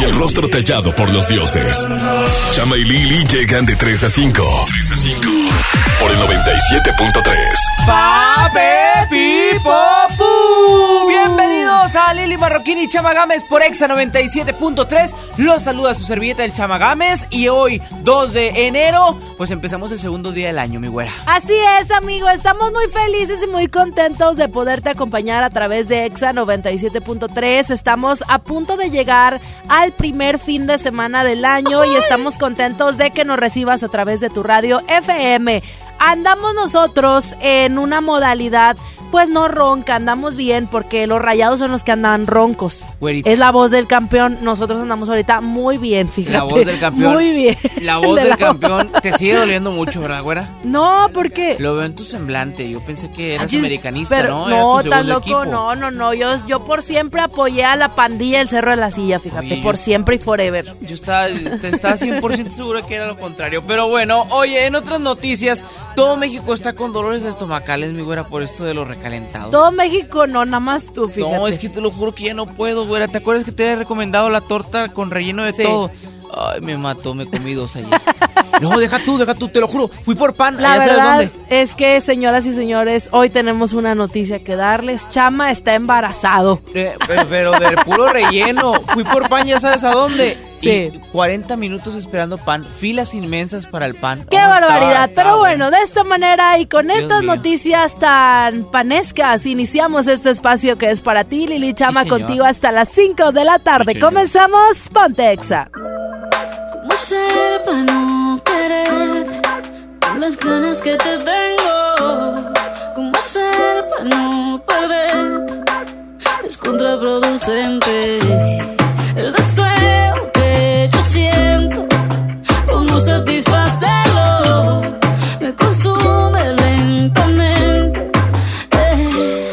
y el rostro tallado por los dioses. Chama y Lili llegan de 3 a 5. 3 a 5 por el 97.3. ¡Pape Pipopu! Bienvenidos a Lili Marroquín y Chama Gámez por Exa 97.3. Los saluda su servilleta el Chama Gámez y hoy, 2 de enero, pues empezamos el segundo día del año, mi güera. Así es, amigo. Estamos muy felices y muy contentos de poderte acompañar a través de Exa 97.3. Estamos a punto de llegar al primer fin de semana del año y estamos contentos de que nos recibas a través de tu radio FM. Andamos nosotros en una modalidad pues no ronca, andamos bien porque los rayados son los que andan roncos. Güerita. Es la voz del campeón, nosotros andamos ahorita muy bien, fíjate. La voz del campeón. Muy bien. La voz De del la- campeón te sigue doliendo mucho, ¿verdad, güera? No, ¿por qué? Lo veo en tu semblante. Yo pensé que eras americanista, pero ¿no? No, tan loco, equipo. no, no, no. Yo, yo por siempre apoyé a la pandilla del Cerro de la Silla, fíjate, Oye, yo- por siempre y forever. Yo estaba, te estaba 100% seguro que era lo contrario. Pero bueno, oye, en otras noticias, todo México está con dolores estomacales, mi güera, por esto de los recalentados. Todo México, no, nada más tú, fíjate. No, es que te lo juro que ya no puedo, güera. ¿Te acuerdas que te había recomendado la torta con relleno de Sí. todo? Ay, me mató, me comí dos ayer. No, deja tú, deja tú, te lo juro. Fui por pan, La allá sabes verdad dónde. es que, señoras y señores, hoy tenemos una noticia que darles. Chama está embarazado. Eh, pero, pero de puro relleno. Fui por pan, ya sabes a dónde. Sí. Y 40 minutos esperando pan. Filas inmensas para el pan. ¡Qué Oh, barbaridad! estaba Pero bueno, de esta manera y con Dios estas mío. noticias tan panescas, iniciamos este espacio que es para ti, Lili Chama, contigo hasta las 5 de la tarde. Sí. Comenzamos, ponte Exa. ¿Cómo ser para no querer con las ganas que te tengo? ¿Cómo ser para no perder? Es contraproducente el deseo que yo siento. ¿Cómo satisfacerlo? Me consume lentamente. Eh.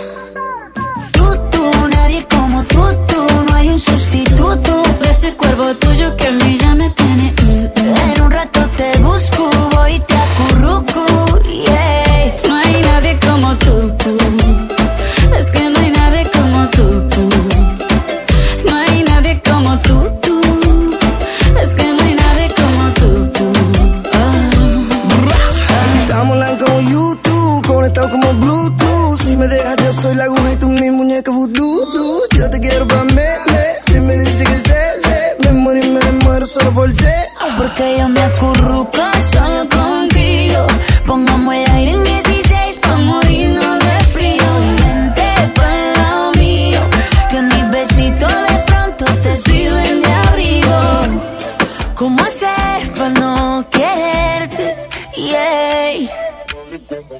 Tú, tú, nadie como tú, tú, no hay un sustituto de ese cuerpo tuyo que a mí ya me tiene. Porque yo me acurruco solo contigo. Pongamos el aire en 16 pa' morirnos de frío. Vente pa'l lado mío, que mis besitos de pronto te sirven de abrigo. ¿Cómo hacer para no quererte? Yeah.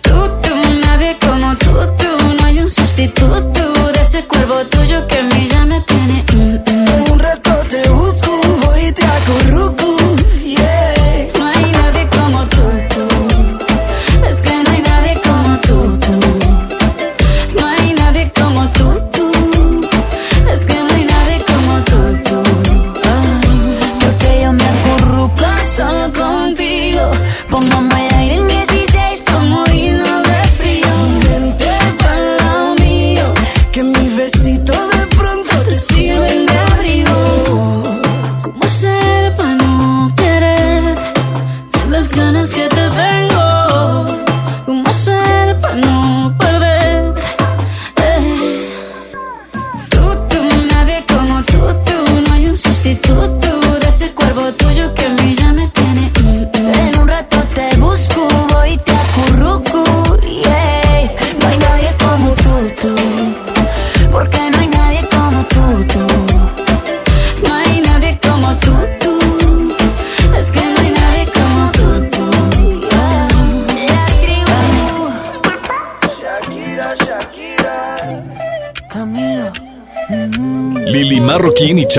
Tú, tú, nadie como tú, tú. No hay un sustituto de ese cuerpo tuyo que me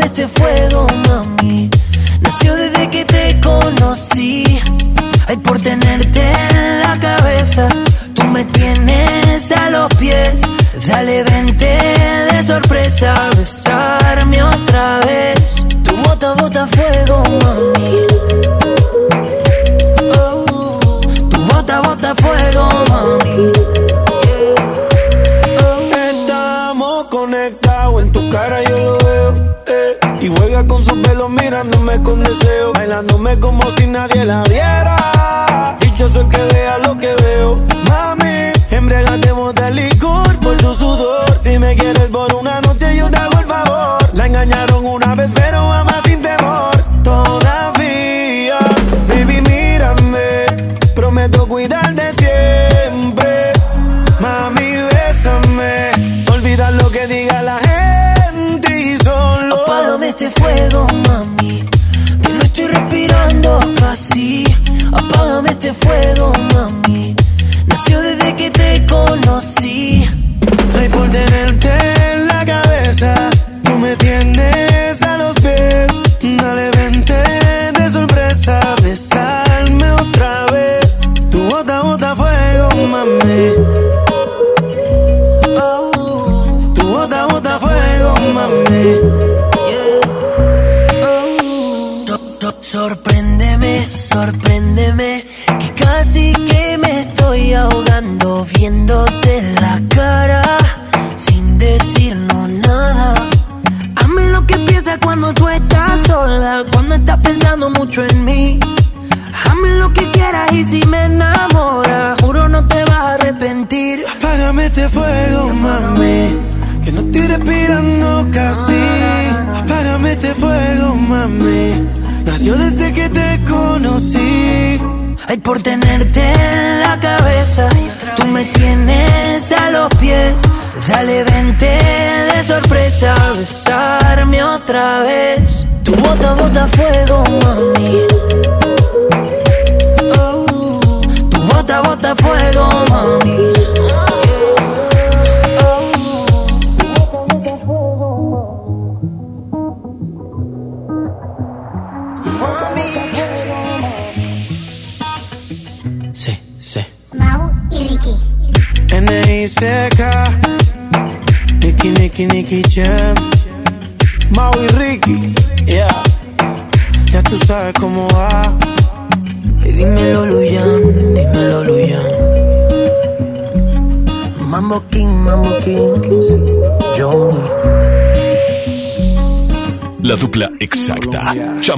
Este fuego, mami. Nació desde que te conocí. Ay, por tenerte en la cabeza. Tú me tienes a los pies. Dale, vente de sorpresa a Dale, vente de sorpresa, besarme otra vez. Tu bota, bota fuego, mami.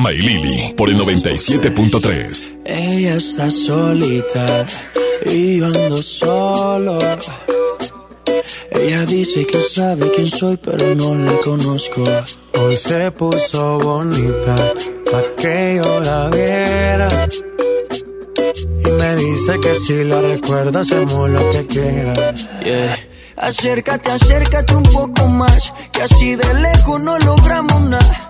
Chama y Lili por el 97.3. Ella está solita y yo ando solo. Ella dice que sabe quién soy, pero no la conozco. Hoy se puso bonita pa' que yo la viera. Y me dice que si la recuerda hacemos lo que quiera. Yeah. Acércate, acércate un poco más, que así de lejos no logramos nada.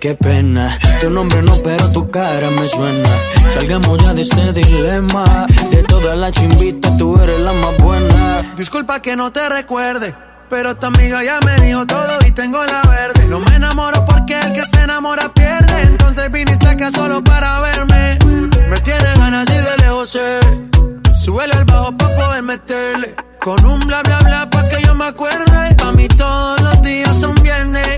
qué pena. Tu nombre no, pero tu cara me suena. Salgamos ya de este dilema. De todas las chimbitas, tú eres la más buena. Disculpa que no te recuerde. Pero tu amiga ya me dijo todo y tengo la verde. No me enamoro porque el que se enamora pierde. Entonces viniste acá solo para verme. Me tiene ganas y de lejos sé. Súbele al bajo pa' poder meterle. Con un bla bla bla pa' que yo me acuerde. Pa' mí todos los días son viernes.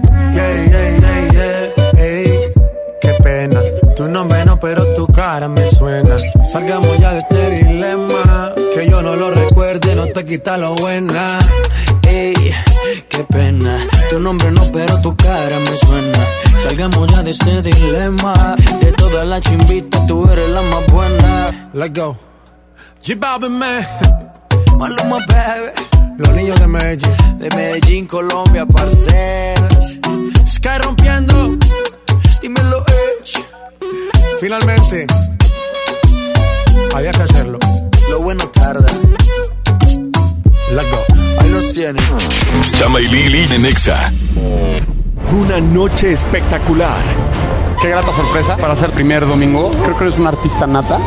Pero tu cara me suena. Salgamos ya de este dilema. Que yo no lo recuerde, no te quita lo buena. Ey, qué pena. Tu nombre no, pero tu cara me suena. Salgamos ya de este dilema. De todas las chimbitas, tú eres la más buena. Let's go. J Balvin, man. Maluma, baby. Los niños de Medellín. De Medellín, Colombia, parceras. Sky rompiendo. Dímelo, Edge. Finalmente. Había que hacerlo. Lo bueno tarda. Let's go. Ahí los tienen. Chama y Lili en Exa. Una noche espectacular. Qué grata sorpresa para ser primer domingo. Creo que eres una artista nata.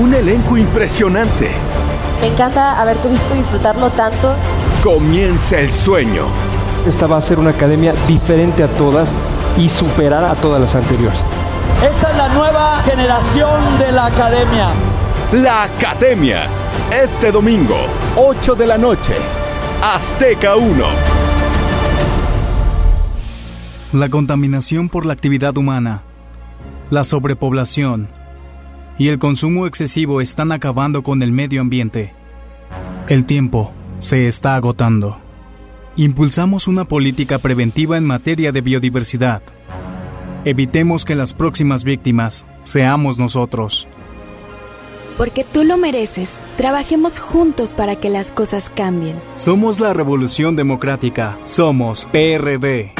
Un elenco impresionante. Me encanta haberte visto disfrutarlo tanto. Comienza el sueño. Esta va a ser una academia diferente a todas y superar a todas las anteriores. Esta es la nueva generación de la academia. La Academia. Este domingo, 8 de la noche. Azteca 1. La contaminación por la actividad humana, la sobrepoblación y el consumo excesivo están acabando con el medio ambiente. El tiempo se está agotando. Impulsamos una política preventiva en materia de biodiversidad. Evitemos que las próximas víctimas seamos nosotros. Porque tú lo mereces, trabajemos juntos para que las cosas cambien. Somos la Revolución Democrática. Somos PRD.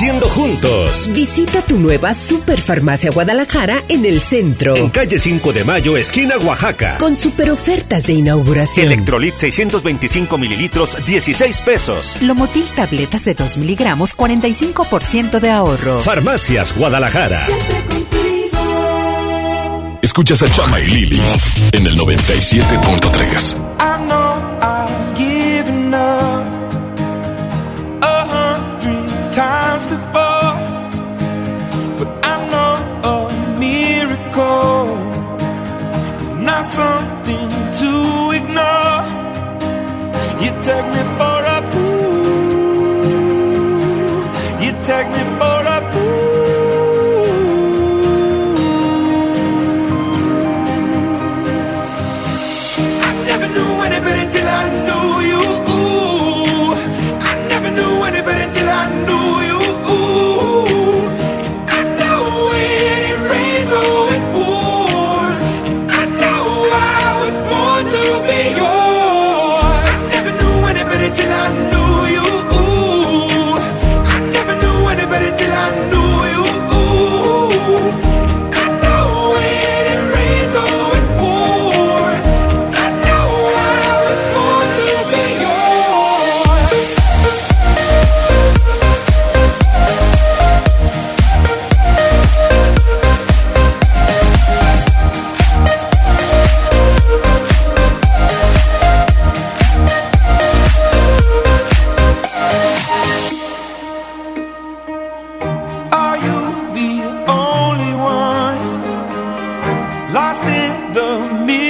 Creciendo juntos. Visita tu nueva Superfarmacia Guadalajara en el centro. En calle 5 de Mayo, esquina Oaxaca. Con super ofertas de inauguración. Electrolit 625 mililitros, 16 pesos. Lomotil tabletas de 2 miligramos, 45% de ahorro. Farmacias Guadalajara. Escuchas a Chama y Lili en el 97.3. before, but I know a miracle is not something to ignore. You take me for lost in the mirror.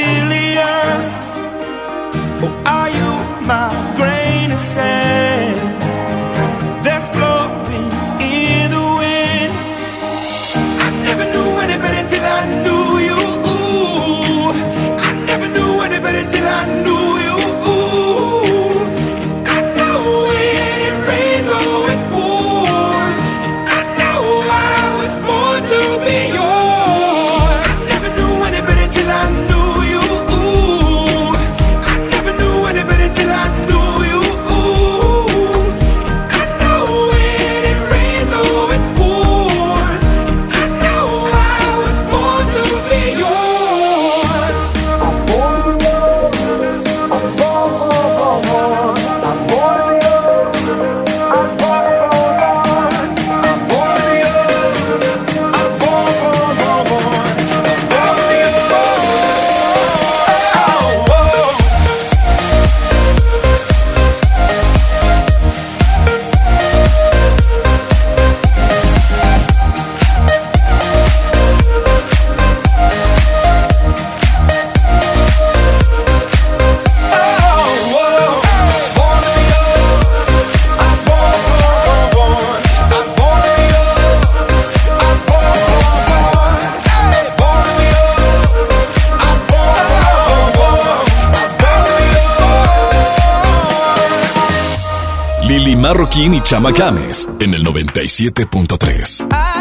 Y Chama Games en el 97.3.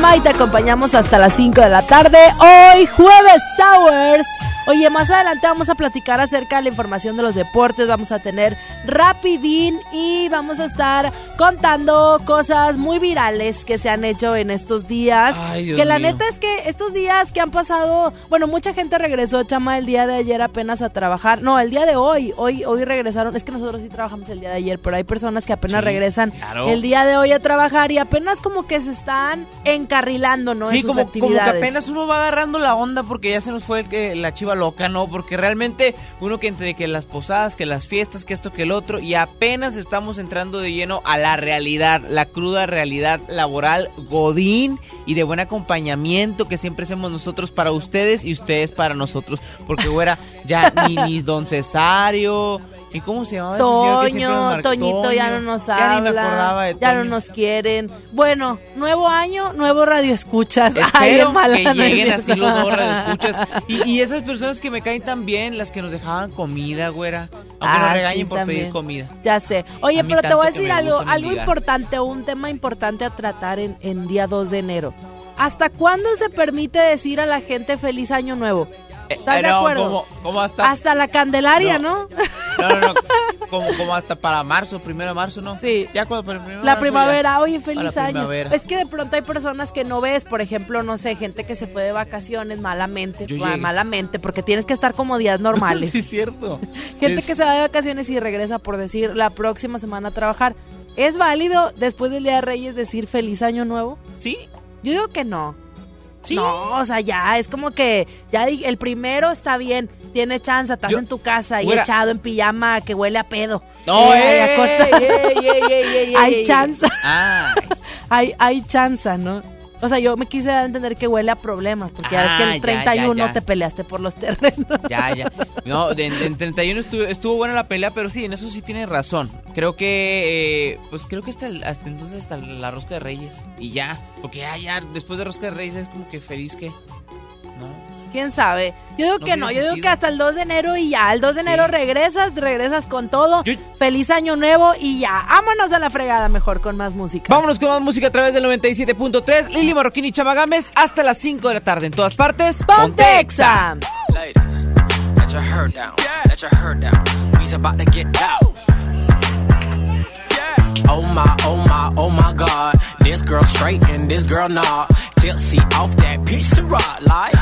Y te acompañamos hasta las 5 de la tarde. Hoy, jueves Sours. Oye, más adelante vamos a platicar acerca de la información de los deportes. Vamos a tener Rapidín y vamos a estar contando cosas muy virales que se han hecho en estos días. Ay, que la mío. neta es que estos días que han pasado, bueno, mucha gente regresó, chama, el día de ayer apenas a trabajar. No, el día de hoy, hoy, hoy regresaron. Es que nosotros sí trabajamos el día de ayer, pero hay personas que apenas Sí, regresan claro. el día de hoy a trabajar y apenas como que se están encarrilando, ¿no? Sí, en sus como, como que apenas uno va agarrando la onda porque ya se nos fue el que, la chiva loca, ¿no? Porque realmente uno que entre que las posadas, que las fiestas, que esto, que el otro, y apenas estamos entrando de lleno a la realidad, la cruda realidad laboral, godín y de buen acompañamiento que siempre hacemos nosotros para ustedes y ustedes para nosotros. Porque, güera, ya ni, ni don Cesario, ¿y cómo se llamaba ese señor que siempre nos Toño, marcó? Toñito ya no nos Ya ni me habla, acordaba de ya no nos quieren. Bueno, nuevo año, nuevo radio escuchas. Ay, Espero mala, que lleguen así los nuevos radioescuchas. Y, y esas personas que me caen tan bien, las que nos dejaban comida, güera. Aunque Ah, nos sí, regañen por también. pedir comida. Ya sé. Oye, pero te voy a decir algo, algo importante, un tema importante a tratar en, en día 2 de enero. ¿Hasta cuándo se permite decir a la gente feliz año nuevo? ¿Estás Eh, de no, acuerdo? ¿cómo, cómo hasta? Hasta la Candelaria, ¿no? No, no, no. Como, como hasta para marzo, primero de marzo, ¿no? Sí. Ya cuando para el primero La marzo, primavera, ya. oye, feliz año. primavera. Es que de pronto hay personas que no ves, por ejemplo, no sé, gente que se fue de vacaciones malamente, malamente, porque tienes que estar como días normales. sí, es cierto. gente Es- que se va de vacaciones y regresa por decir la próxima semana a trabajar. ¿Es válido después del Día de Reyes decir feliz año nuevo? Sí. Yo digo que no. No, o sea, ya es como que ya el primero está bien, tiene chance, estás Yo- en tu casa y echado en pijama que huele a pedo. No, Eh, ey, ey, ey, hay chance, hay, hay chance, ¿no? O sea, yo me quise dar a entender que huele a problemas, porque ya ves que Ah, el ya, 31 ya, ya. te peleaste por los terrenos. ya, ya. No, en, en 31 estuvo, estuvo buena la pelea, pero sí, en eso sí tiene razón. Creo que, eh, pues creo que hasta, el- hasta entonces hasta la rosca de reyes. Y ya, porque ya, ya, después de rosca de reyes es como que feliz que... No. ¿Quién sabe? Yo digo No que no, yo digo que hasta el 2 de enero y ya, el 2 de enero Sí. regresas, regresas con todo. Feliz año nuevo y ya, vámonos a la fregada mejor con más música. Vámonos con más música a través del 97.3. Lili Marroquín y Chama Gámez hasta las 5 de la tarde en todas partes. ¡Ponte Exa! Ladies, let your hair down. Let your hair down. We's about to get out. Oh my, oh my, oh my God. This girl straight and this girl not. Tipsy off that piece of rock like.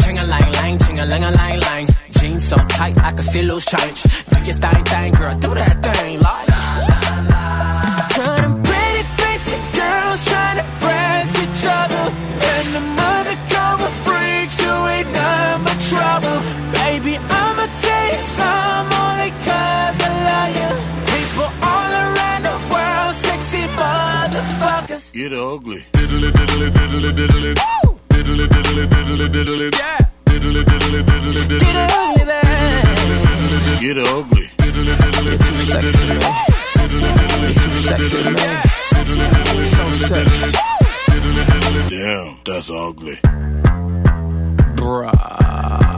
Ching a lang lang, ching a lang a lang lang. Jeans so tight I can see loose change. Do your thing, thing, girl, do that thing like. Get ugly. Diddly diddly diddly diddly. Diddly diddly diddly diddly. Diddly diddly diddly diddly. Get ugly, man. Get ugly. You're too sexy to me. You're too sexy me. So sexy. Damn, that's ugly. Bruh.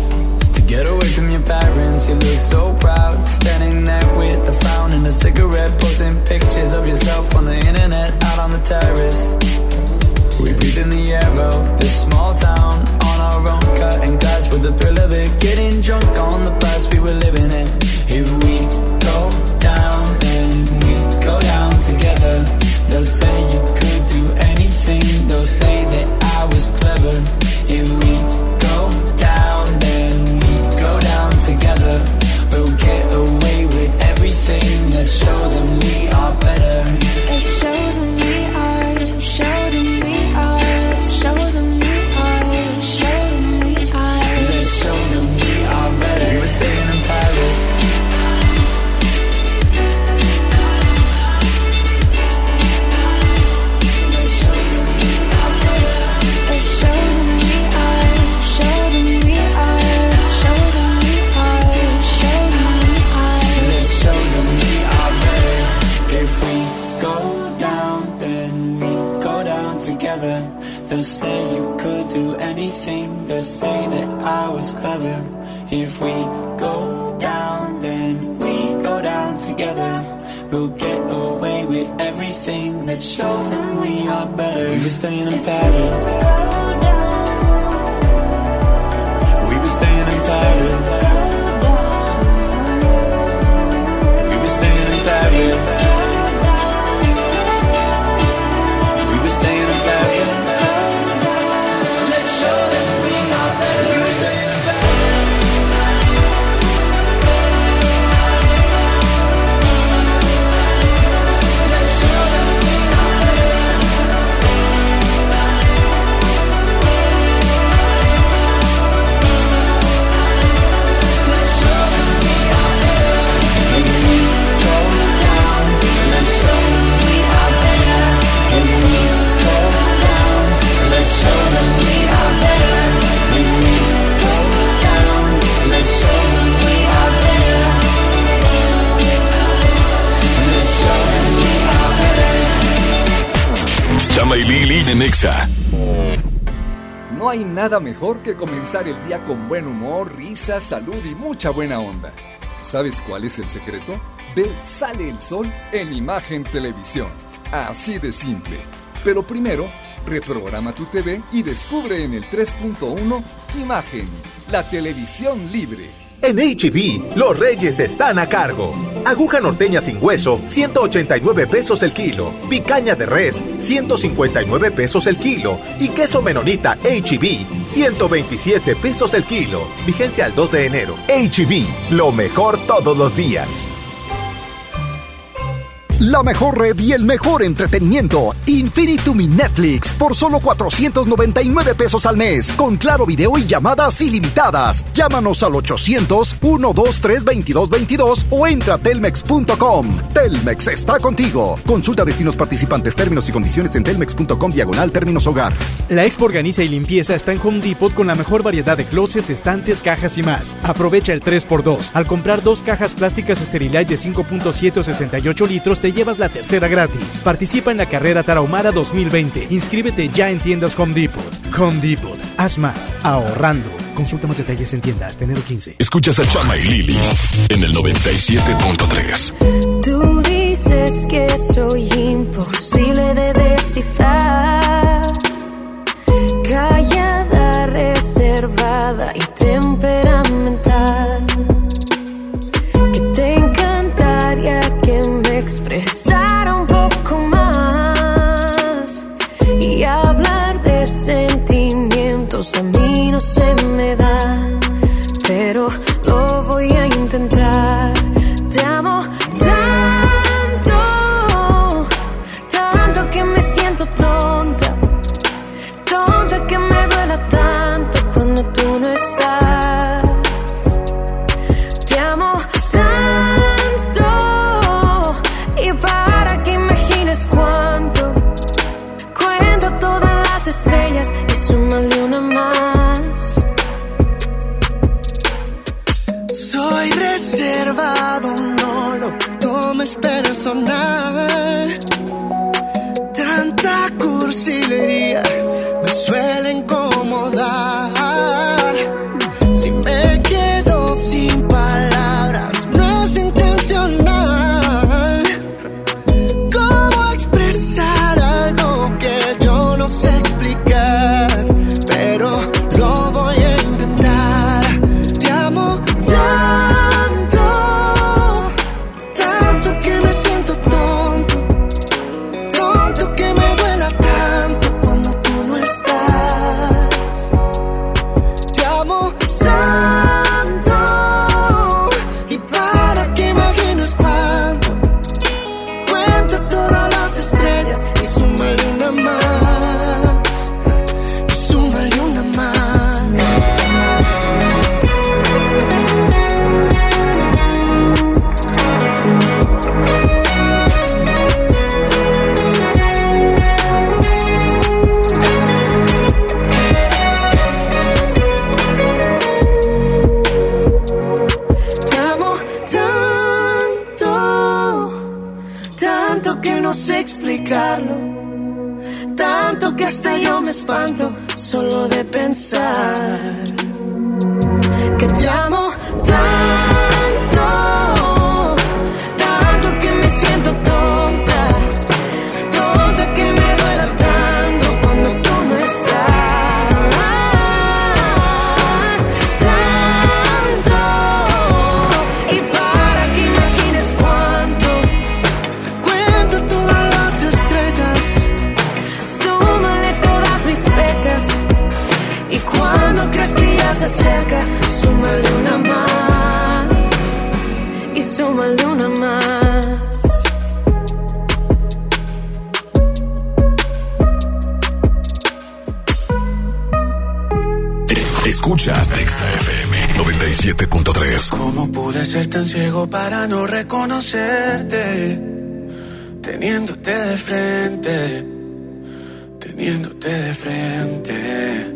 Get away from your parents, you look so proud. Standing there with a frown and a cigarette Posting pictures of yourself on the internet Out on the terrace. We breathe in the air of this small town On our own cutting glass with the thrill of it. Getting drunk on the past we were living in. If we go down, then we go down together. They'll say you could do anything. They'll say that I was clever. If we go thing. Let's show them we are better. Let's show them we are. Show them we say that I was clever. If we go down, then we go down together. We'll get away with everything. Let's show them we are better. We were staying in Paris. We were staying in Paris. We were staying in Paris. Nexa. No hay nada mejor que comenzar el día con buen humor, risa, salud y mucha buena onda. ¿Sabes cuál es el secreto? Ve Sale el Sol en Imagen Televisión. Así de simple. Pero primero, reprograma tu TV y descubre en el 3.1 Imagen, la televisión libre. En HB, los reyes están a cargo. Aguja norteña sin hueso, 189 pesos el kilo. Picaña de res, 159 pesos el kilo. Y queso menonita HB, 127 pesos el kilo. Vigencia al 2 de enero. HB, lo mejor todos los días. La mejor red y el mejor entretenimiento. Infinitum Netflix por solo 499 pesos al mes. Con claro video y llamadas ilimitadas. Llámanos al 800-123-2222 o entra a telmex.com. Telmex está contigo. Consulta destinos participantes, términos y condiciones en telmex.com diagonal términos hogar. La Expo Organiza y Limpieza está en Home Depot con la mejor variedad de closets, estantes, cajas y más. Aprovecha el 3x2. Al comprar dos cajas plásticas Sterilite de 5.7 o 68 litros, te llevas la tercera gratis. Participa en la carrera Tarahumara 2020. Inscríbete ya en tiendas Home Depot. Home Depot. Haz más. Ahorrando. Consulta más detalles en tiendas hasta enero 15. Escuchas a Chama y Lili en el 97.3. Tú dices que soy imposible de descifrar. Callada, reservada y temperamental. Que solo reconocerte? Teniéndote de frente, teniéndote de frente.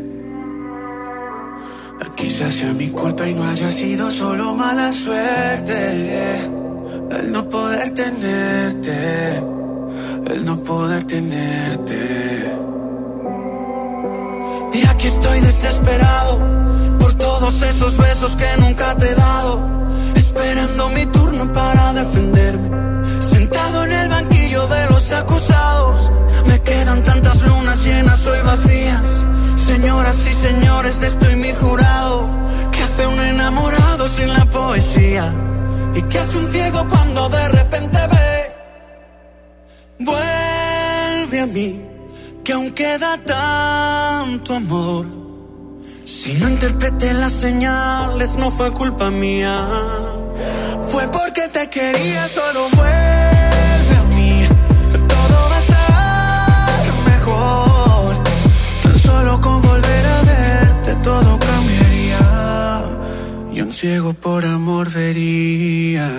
Quizás sea mi culpa y no haya sido solo mala suerte. El no poder tenerte, el no poder tenerte. Y aquí estoy desesperado por todos esos besos que nunca te he dado. Esperando mi para defenderme. Sentado en el banquillo de los acusados. Me quedan tantas lunas llenas hoy vacías. Señoras y señores, de estoy mi jurado. ¿Qué hace un enamorado sin la poesía? ¿Y qué hace un ciego cuando de repente ve? Vuelve a mí, que aún queda tanto amor. Si no interpreté las señales, no fue culpa mía. Porque te quería, solo vuelve a mí. Todo va a estar mejor. Tan solo con volver a verte, todo cambiaría. Y un ciego por amor vería.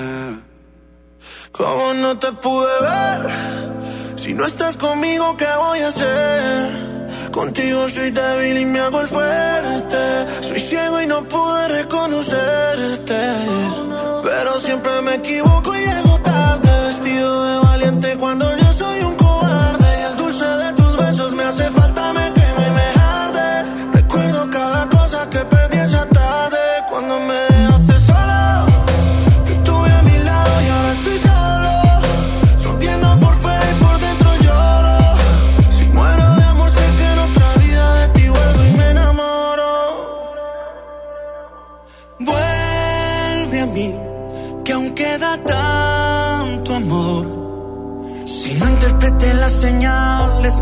¿Cómo no te pude ver? Si no estás conmigo, ¿qué voy a hacer? Contigo soy débil y me hago el fuerte. Soy ciego y no pude reconocerte. Pero siempre me equivoco y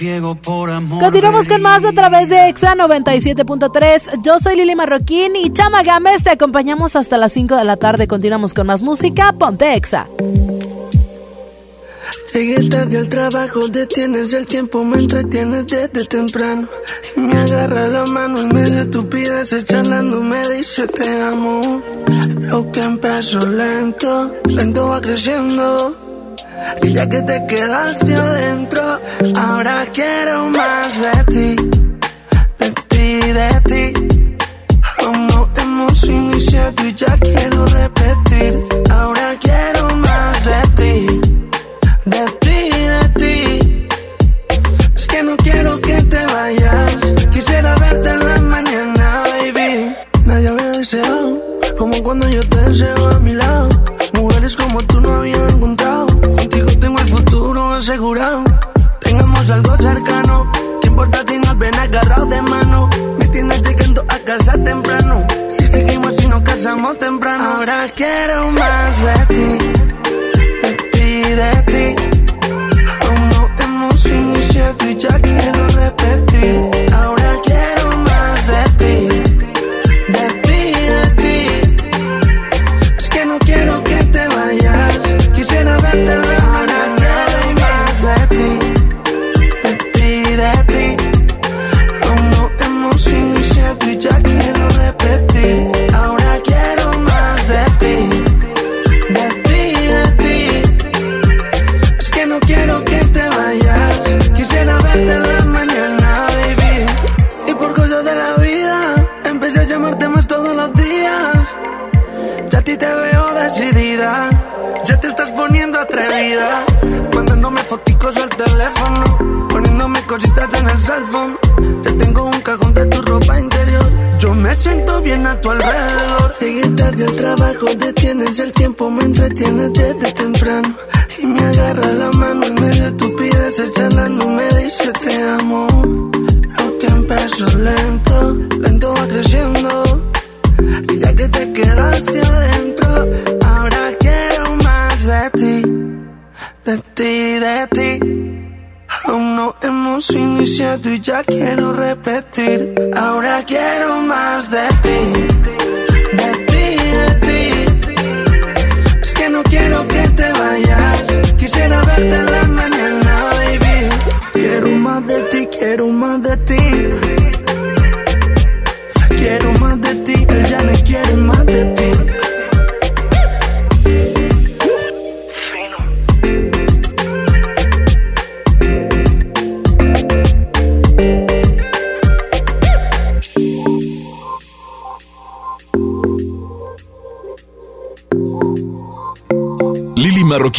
ciego por amor. Continuamos con más a través de Exa 97.3. Yo soy Lili Marroquín y Chama Gámez. Te acompañamos hasta las 5 de la tarde. Continuamos con más música. Ponte Exa. Llegué tarde al trabajo, detienes el tiempo, me entretienes desde temprano. Y me agarra la mano en medio de estupideces, charlando, me dice te amo. Lo que empezó lento, lento va creciendo. Y ya que te quedaste adentro, ahora quiero más de ti, de ti, de ti. Como hemos iniciado y ya quiero repetir, ahora quiero más de ti de ti, de ti. Es que no quiero que te vayas. Quisiera verte en la mañana, baby. Nadie había deseado como cuando yo te deseo a mi asegurado. Tengamos algo cercano. ¿Qué importa si nos ven agarrados de mano? Me tienes llegando a casa temprano. Si seguimos y nos casamos temprano. Ahora quiero más de ti de ti, de ti. Aún no hemos iniciado y ya quiero repetir. Entretienes desde temprano. Y me agarra la mano en medio de estupideces, charlando me dice te amo. Lo que empezó lento, lento va creciendo. Y ya que te quedaste adentro, ahora quiero más de ti, de ti, de ti. Aún no hemos iniciado y ya quiero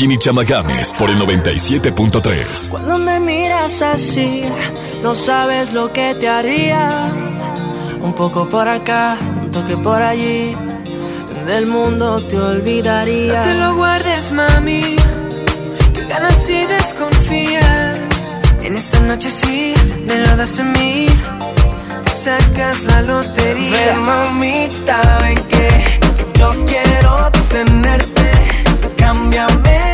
Marroquín y Chama Games por el 97.3. Cuando me miras así, no sabes lo que te haría. Un poco por acá, un toque por allí. Del mundo te olvidaría. No te lo guardes, mami. Que ganas y desconfías. En esta noche sí, me lo das a mí. Te sacas la lotería. Ven, mamita, ven que yo quiero tenerte. Cámbiame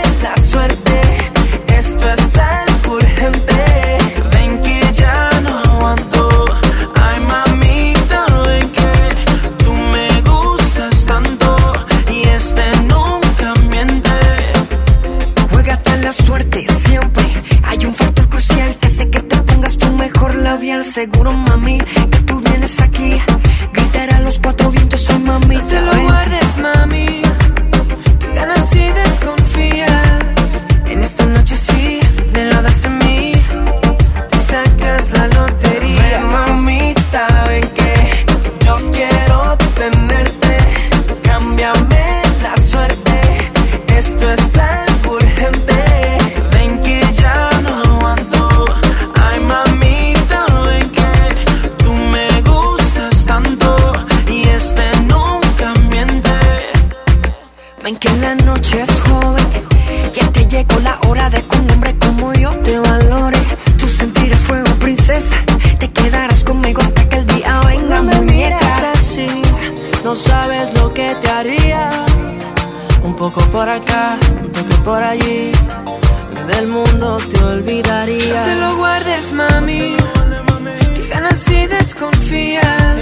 sabes lo que te haría. Un poco por acá, un toque por allí. Del mundo te olvidaría. No te lo guardes, mami. Que ganas y desconfías.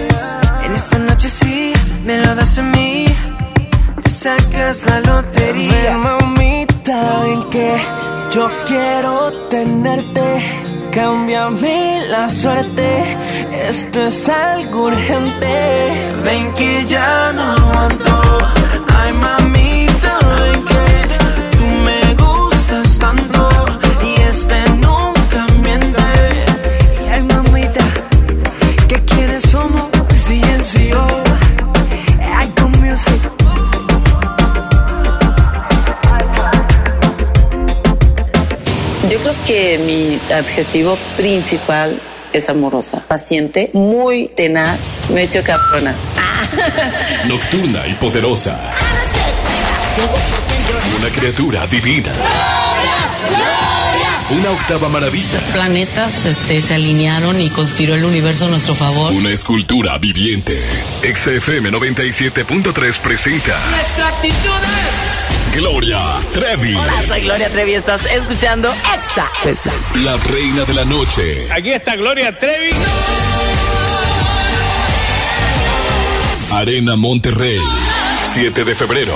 En esta noche sí, me lo das a mí. Te sacas la lotería. Ven, mamita, ven que yo quiero tenerte. Cámbiame la suerte. Esto es algo urgente. Ven que ya no aguanto. Ay, que mi adjetivo principal es amorosa, paciente, muy tenaz, me echo cabrona. Nocturna y poderosa. Una criatura divina. Una octava maravilla. Planetas este, se alinearon y conspiró el universo a nuestro favor. Una escultura viviente. XFM 97.3 presenta Nuestra actitud es. Gloria Trevi. Hola, soy Gloria Trevi, estás escuchando Exa. La reina de la noche. Aquí está Gloria Trevi. Arena Monterrey. 7 de febrero.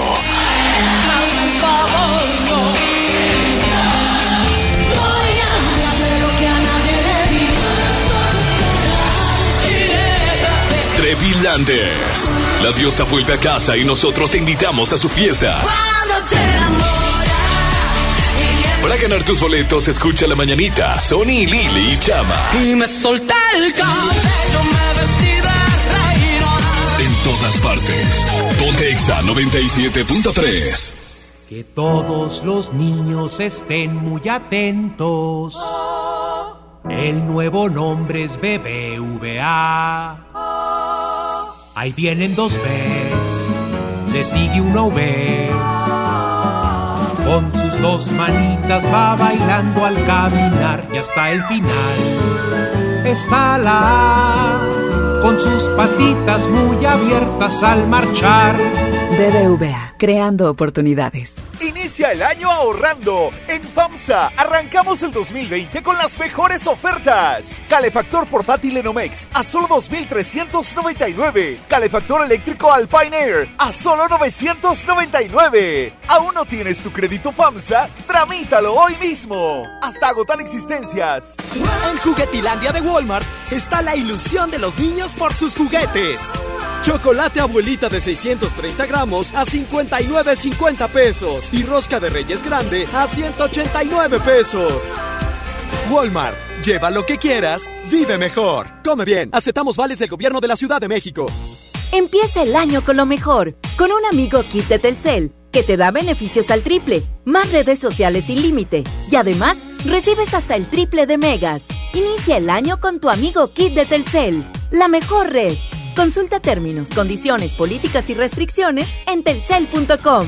Trevi Landers. La diosa vuelve a casa y nosotros te invitamos a su fiesta. Para ganar tus boletos, escucha la mañanita. Sony, Lili y Chama. Y me solté el cabello, me vestí de reina. En todas partes. Ponte Exa 97.3. Que todos los niños estén muy atentos. El nuevo nombre es BBVA. Ahí vienen dos Bs, le sigue una V. Con sus dos manitas va bailando al caminar y hasta el final está la A, con sus patitas muy abiertas al marchar. BBVA, creando oportunidades. El año ahorrando. En FAMSA arrancamos el 2020 con las mejores ofertas. Calefactor portátil Enomex a solo 2.399. Calefactor eléctrico Alpine Air a solo 999. ¿Aún no tienes tu crédito FAMSA? Tramítalo hoy mismo. Hasta agotar existencias. En Juguetilandia de Walmart está la ilusión de los niños por sus juguetes. Chocolate abuelita de 630 gramos a 59.50 pesos y rosca de reyes grande a 189 pesos. Walmart, lleva lo que quieras, vive mejor. Come bien, aceptamos vales del gobierno de la Ciudad de México. Empieza el año con lo mejor, con un amigo kit de Telcel, que te da beneficios al triple, más redes sociales sin límite, y además recibes hasta el triple de megas. Inicia el año con tu amigo kit de Telcel, la mejor red. Consulta términos, condiciones, políticas y restricciones en telcel.com.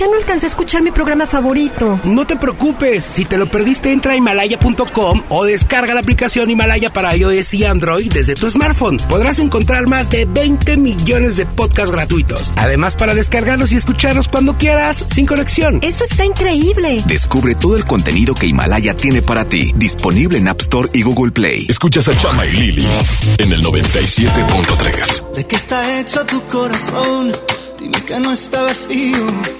Ya no alcancé a escuchar mi programa favorito. No te preocupes, si te lo perdiste entra a himalaya.com o descarga la aplicación Himalaya para iOS y Android desde tu smartphone. Podrás encontrar más de 20 millones de podcasts gratuitos. Además para descargarlos y escucharlos cuando quieras, sin conexión. Eso está increíble. Descubre todo el contenido que Himalaya tiene para ti, disponible en App Store y Google Play. Escuchas a Chama y Lili en el 97.3. ¿De qué está hecho tu corazón? Dime que no está vacío.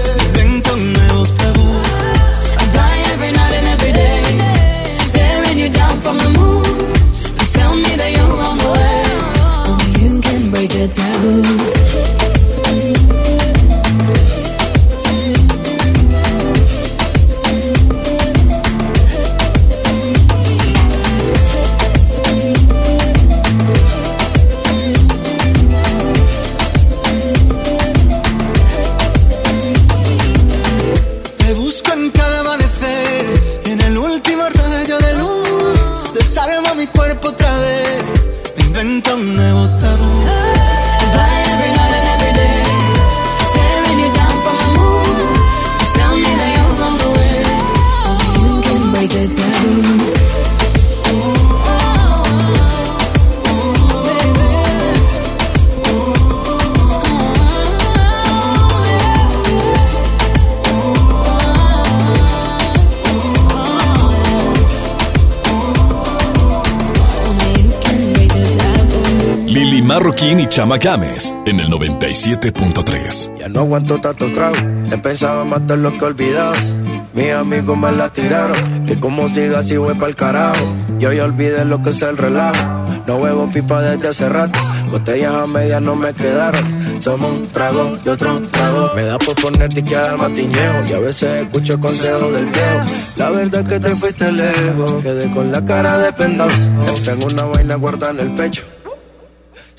Can break the taboo. Marroquín y Chama Games en el 97.3. Ya no aguanto tanto trago. He pensado matar lo que he olvidado. Mis amigos me la tiraron. Que como siga así voy pa'l carajo. Yo ya olvidé lo que es el relajo. No huevo pipa desde hace rato. Botellas a medias no me quedaron. Tomo un trago y otro trago. Me da por ponerte que al matiñeo. Y a veces escucho consejos del viejo. La verdad es que te fuiste lejos. Quedé con la cara de pendón. Tengo una vaina guardada en el pecho.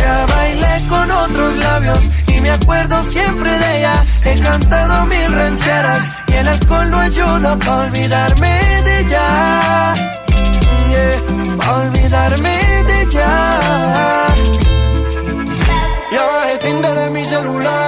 Ya bailé con otros labios y me acuerdo siempre de ella. He cantado mil rancheras y el alcohol no ayuda para olvidarme de ella. Yeah, olvidarme de ella. Ya bajé Tinder en mi celular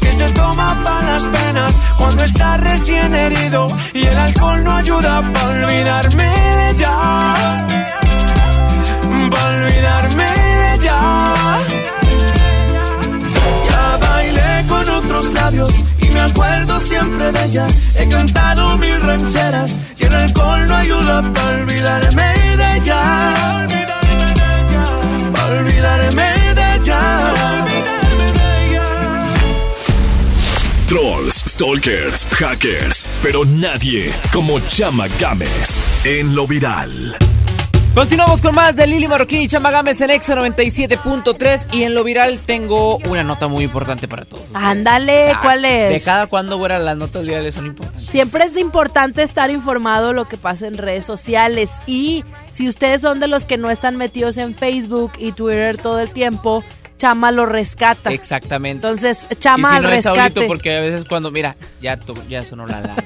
que se toma para las penas cuando está recién herido y el alcohol no ayuda para olvidarme de ella. Para olvidarme de ella. Ya bailé con otros labios y me acuerdo siempre de ella. He cantado mil rancheras y el alcohol no ayuda para olvidarme de ella. Para olvidarme de ella. Trolls, stalkers, hackers, pero nadie como Chama Games en lo viral. Continuamos con más de Lili Marroquín y Chamagames en Exa 97.3 y en lo viral tengo una nota muy importante para todos. Ándale, ¿cuál De es? cada cuando fuera las notas virales son importantes. Siempre es importante estar informado de lo que pasa en redes sociales y si ustedes son de los que no están metidos en Facebook y Twitter todo el tiempo, Chama lo rescata. Exactamente. Entonces, Chama y si al no es porque a veces cuando, mira, ya, to- ya sonó la alarma.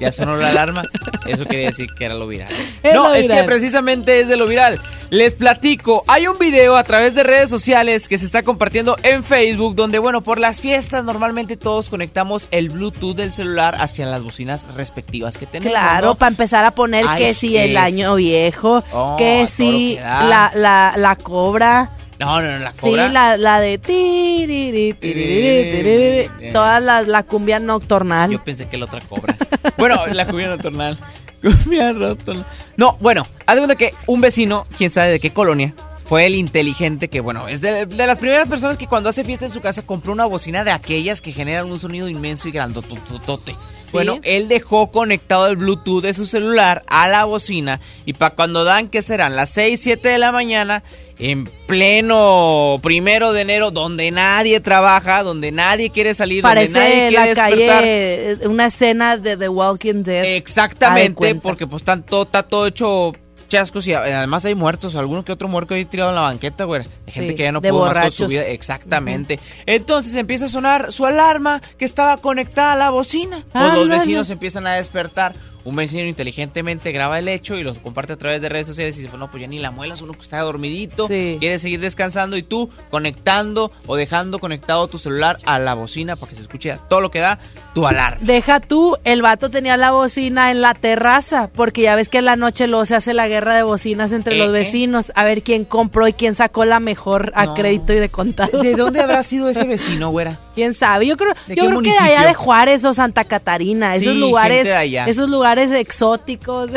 ya sonó la alarma. Eso quería decir que era lo viral. Es no, lo es que precisamente es de lo viral. Les platico, hay un video a través de redes sociales que se está compartiendo en Facebook donde, bueno, por las fiestas normalmente todos conectamos el Bluetooth del celular hacia las bocinas respectivas que tenemos. Claro, ¿no? para empezar a poner Ay, que si el año viejo, Oh, que todo si la, la, la cobra. No, no, no, la cobra. Sí, la, la de tiriri, tiriri, tiriri, toda la, la cumbia nocturnal. Yo pensé que la otra cobra. bueno, la cumbia nocturnal. Cumbia nocturnal. No, bueno, haz de cuenta que un vecino, quién sabe de qué colonia, fue el inteligente que, bueno, es de, de las primeras personas que cuando hace fiesta en su casa compró una bocina de aquellas que generan un sonido inmenso y grandototote. Bueno, él dejó conectado el Bluetooth de su celular a la bocina y para cuando dan, que serán? Las 6, 7 de la mañana, en pleno primero de enero, donde nadie trabaja, donde nadie quiere salir, donde nadie quiere la despertar. calle, eh, una escena de The Walking Dead. Exactamente, porque pues están todo, está todo hecho chascos y a- además hay muertos, alguno que otro muerto ahí tirado en la banqueta, güey. Hay gente Sí, que ya no pudo más con su borrachos. vida. Exactamente. Entonces empieza a sonar su alarma que estaba conectada a la bocina. Pues los Ándale. vecinos empiezan a despertar. Un vecino inteligentemente graba el hecho y lo comparte a través de redes sociales y dice, no, pues ya ni la muelas, uno que está dormidito, quiere seguir descansando y tú conectando o dejando conectado tu celular a la bocina para que se escuche todo lo que da tu alarma. Deja tú, el vato tenía la bocina en la terraza, porque ya ves que en la noche luego se hace la guerra de bocinas entre Eh, los eh. vecinos, a ver quién compró y quién sacó la mejor a No. crédito y de contado. ¿De dónde habrá sido ese vecino, güera? ¿Quién sabe? Yo creo, ¿De yo creo que de allá de Juárez o Santa Catarina, Sí, esos gente lugares, de allá. esos lugares exóticos.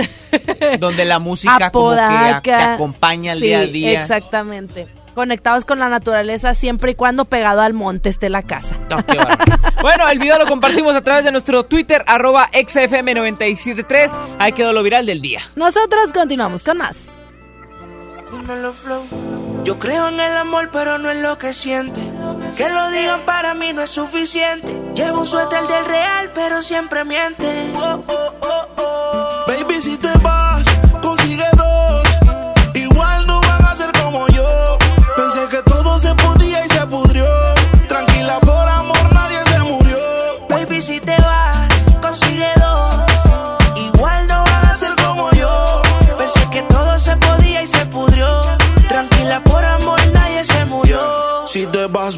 Donde la música como que a- te acompaña el Sí, día a día. Exactamente. Conectados con la naturaleza siempre y cuando pegado al monte esté la casa. Bueno, el video lo compartimos a través de nuestro Twitter, arroba XFM973. Ahí quedó lo viral del día. Nosotros continuamos con más. Yo creo en el amor, pero no en lo que siente. Que lo digan para mí no es suficiente. Llevo un suéter del real, pero siempre miente. Oh, oh, oh, oh. Baby, si te vas, Pensé que todo se podía y se pudrió. Tranquila, por amor nadie se murió. Baby, si te vas, consigue dos. Igual no van a ser como yo. Pensé que todo se podía y se pudrió. Tranquila, por amor nadie se murió. Si te vas.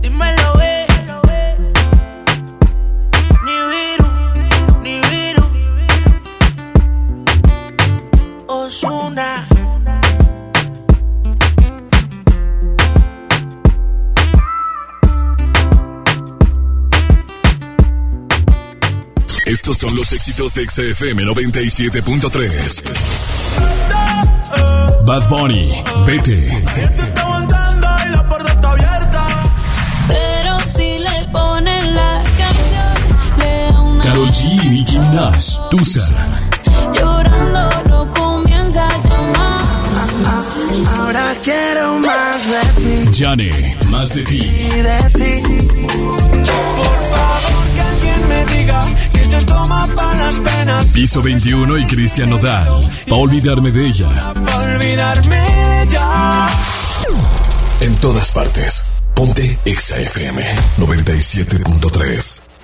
Dímelo, eh. Ni. Estos son los éxitos de XFM 97.3. Bad Bunny, vete. G y Nicki Minaj, Tusa. llorando, lo comienza a llamar. Ahora quiero más de ti Jane, más de ti. y de ti. Por favor, que alguien me diga que se toma para las penas. Piso 21 y Cristian Nodal. Pa' olvidarme de ella. Pa' olvidarme de ya. En todas partes. Ponte XFM 97.3.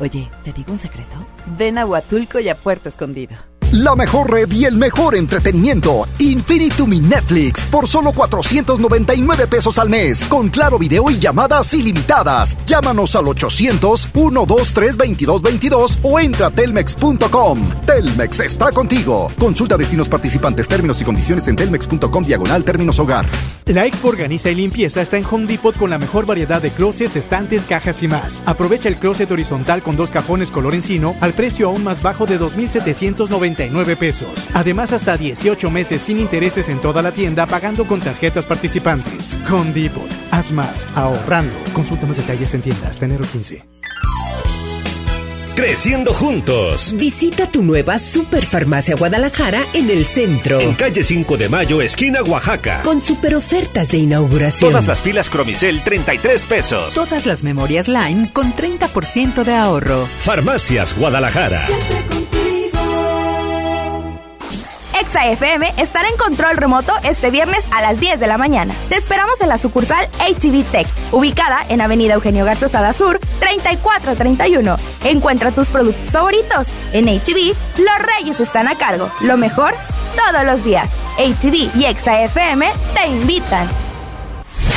Oye, ¿te digo un secreto? Ven a Huatulco y a Puerto Escondido. La mejor red y el mejor entretenimiento. Infinitum y Netflix por solo 499 pesos al mes. Con claro video y llamadas ilimitadas. Llámanos al 800-123-2222 o entra a telmex.com. Telmex está contigo. Consulta destinos participantes, términos y condiciones en telmex.com diagonal términos hogar. La Expo Organiza y Limpieza está en Home Depot con la mejor variedad de closets, estantes, cajas y más. Aprovecha el closet horizontal con dos cajones color encino al precio aún más bajo de 2,799 pesos. Además, hasta 18 meses sin intereses en toda la tienda pagando con tarjetas participantes. Home Depot. Haz más, ahorrando. Consulta más detalles en tiendas. Enero 15. Creciendo juntos. Visita tu nueva Superfarmacia Guadalajara en el centro. En calle 5 de Mayo, esquina Oaxaca. Con super ofertas de inauguración. Todas las pilas Cromicel, 33 pesos. Todas las memorias Lime con 30% de ahorro. Farmacias Guadalajara. Exa FM estará en control remoto este viernes a las 10 de la mañana. Te esperamos en la sucursal HB Tech, ubicada en Avenida Eugenio Garza Sada Sur, 3431. Encuentra tus productos favoritos. En HB, los reyes están a cargo. Lo mejor, todos los días. HB y Exa FM te invitan.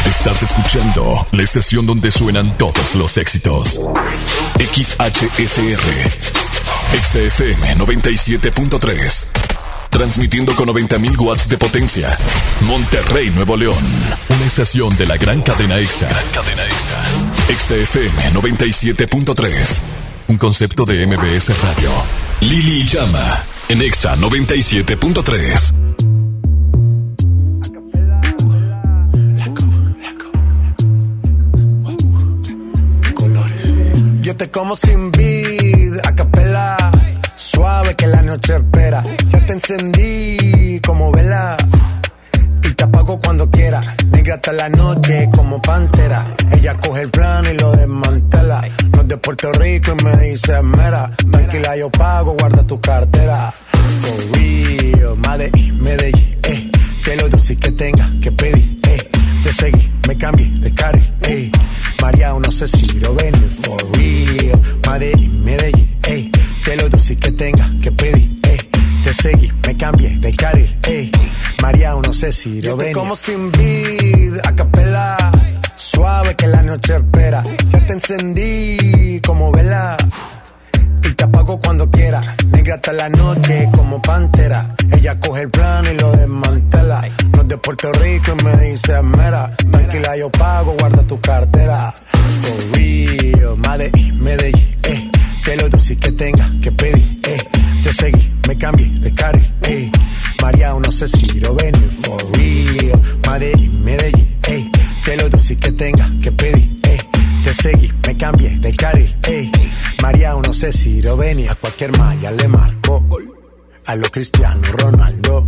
Estás escuchando la estación donde suenan todos los éxitos. XHSR. XFM 97.3. Transmitiendo con 90.000 watts de potencia. Monterrey, Nuevo León. Una estación de la gran cadena EXA. Cadena EXA. EXA FM 97.3. Un concepto de MBS Radio. Lili Llama. En EXA 97.3. Yo te como sin vid, a capela. Que la noche espera. Ya te encendí como vela. Y te apago cuando quiera. Negra hasta la noche como pantera. Ella coge el plano y lo desmantela. No es de Puerto Rico y me dice mera. Tranquila, yo pago, guarda tu cartera. For real, Medellín, Medellín, eh. Que lo dulce que tenga que pedir, eh. Te seguí, me cambié de carril, eh. María, no sé si lo ven, for real. Medellín, Medellín, eh. Que lo dulce que tenga que pedir, eh. Te seguí, me cambié de carril, eh. María, no sé si lo ven. como sin vid, a capela. Suave que la noche espera. Ya te encendí como vela. Y te apago cuando quiera. Negra hasta la noche como pantera. Ella coge el plano y lo desmantela. No es de Puerto Rico y me dice mera. Tranquila, yo pago, guarda tu cartera. For real, Medellín, Medellín, eh. Que lo dulce que tenga que pedir, eh. Te seguí, me cambié de carril, eh. María, no sé si lo ven, for real. Medellín, Medellín, eh. Que lo dulce que tenga que pedir, eh. Te seguí, me cambié de carril, ey. María, no sé si lo venía. A cualquier malla le marco. A lo Cristiano Ronaldo.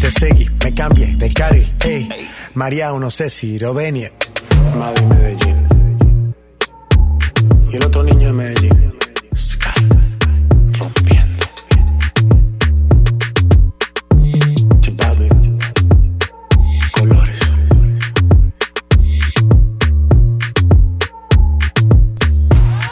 Te seguí, me cambié de carril, eh. María, no sé si lo venir. Madrid, Medellín. Y el otro niño de Medellín. Sky. Rompiendo.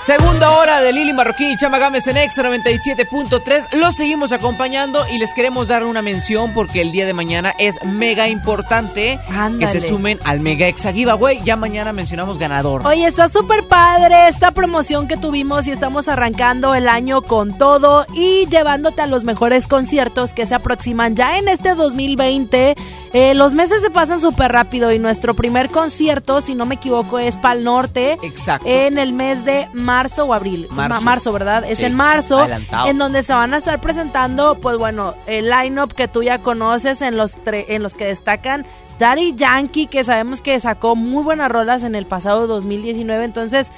Segunda hora de Lili Marroquín y Chama Gámez en Extra 97.3. Los seguimos acompañando y les queremos dar una mención porque el día de mañana es mega importante que Ándale. se sumen al Mega Exa Giveaway. Ya mañana mencionamos ganador. Oye, está súper padre esta promoción que tuvimos y estamos arrancando el año con todo y llevándote a los mejores conciertos que se aproximan ya en este 2020. Eh, los meses se pasan súper rápido y nuestro primer concierto, si no me equivoco, es Pal Norte. Exacto. En el mes de marzo o abril. Marzo. Ma- marzo ¿verdad? Es Sí, en marzo. adelantado. En donde se van a estar presentando, pues bueno, el line-up que tú ya conoces en los, tre- en los que destacan Daddy Yankee, que sabemos que sacó muy buenas rolas en el pasado 2019. Entonces,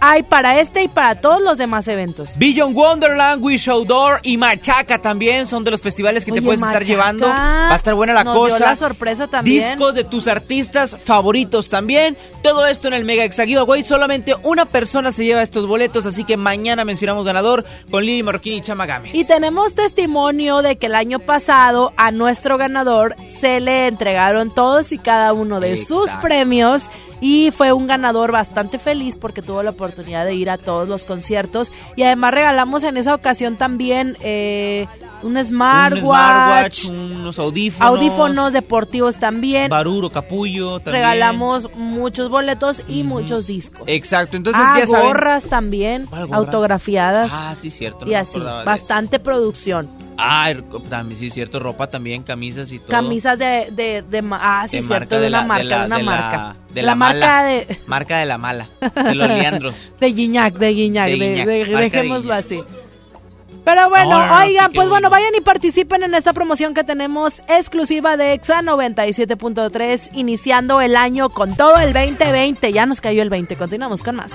hay para este y para todos los demás eventos. Billion Wonderland, Wish Outdoor y Machaca también son de los festivales que te puedes estar llevando. Va a estar buena la nos dio cosa. la sorpresa también. Discos de tus artistas favoritos también. Todo esto en el Mega Exa Giveaway. Solamente una persona se lleva estos boletos, así que mañana mencionamos ganador con Lili Marroquín y Chama Gámez. Y tenemos testimonio de que el año pasado a nuestro ganador se le entregaron todos y cada uno de sus premios y fue un ganador bastante feliz porque tuvo la oportunidad de ir a todos los conciertos y además regalamos en esa ocasión también eh, un Un smartwatch, unos audífonos. audífonos deportivos también, Baruro, capullo también. regalamos muchos boletos y muchos discos. Exacto, entonces ah, ya saben. gorras también, autografiadas Ah, sí, cierto. no y así, bastante producción. Ah, también sí, cierto. Ropa también, camisas y todo. Camisas de, de, de ah, sí, De cierto, marca de una la- marca, de una marca. de la, marca mala. de, Marca de la mala. De los Leandros. de Guiñac, de Guiñac, dejémoslo así. Pero bueno, No, no, no, oigan, pues bueno, bueno. vayan y participen en esta promoción que tenemos exclusiva de EXA 97.3, iniciando el año con todo el 2020. Ya nos cayó el 20, continuamos con más.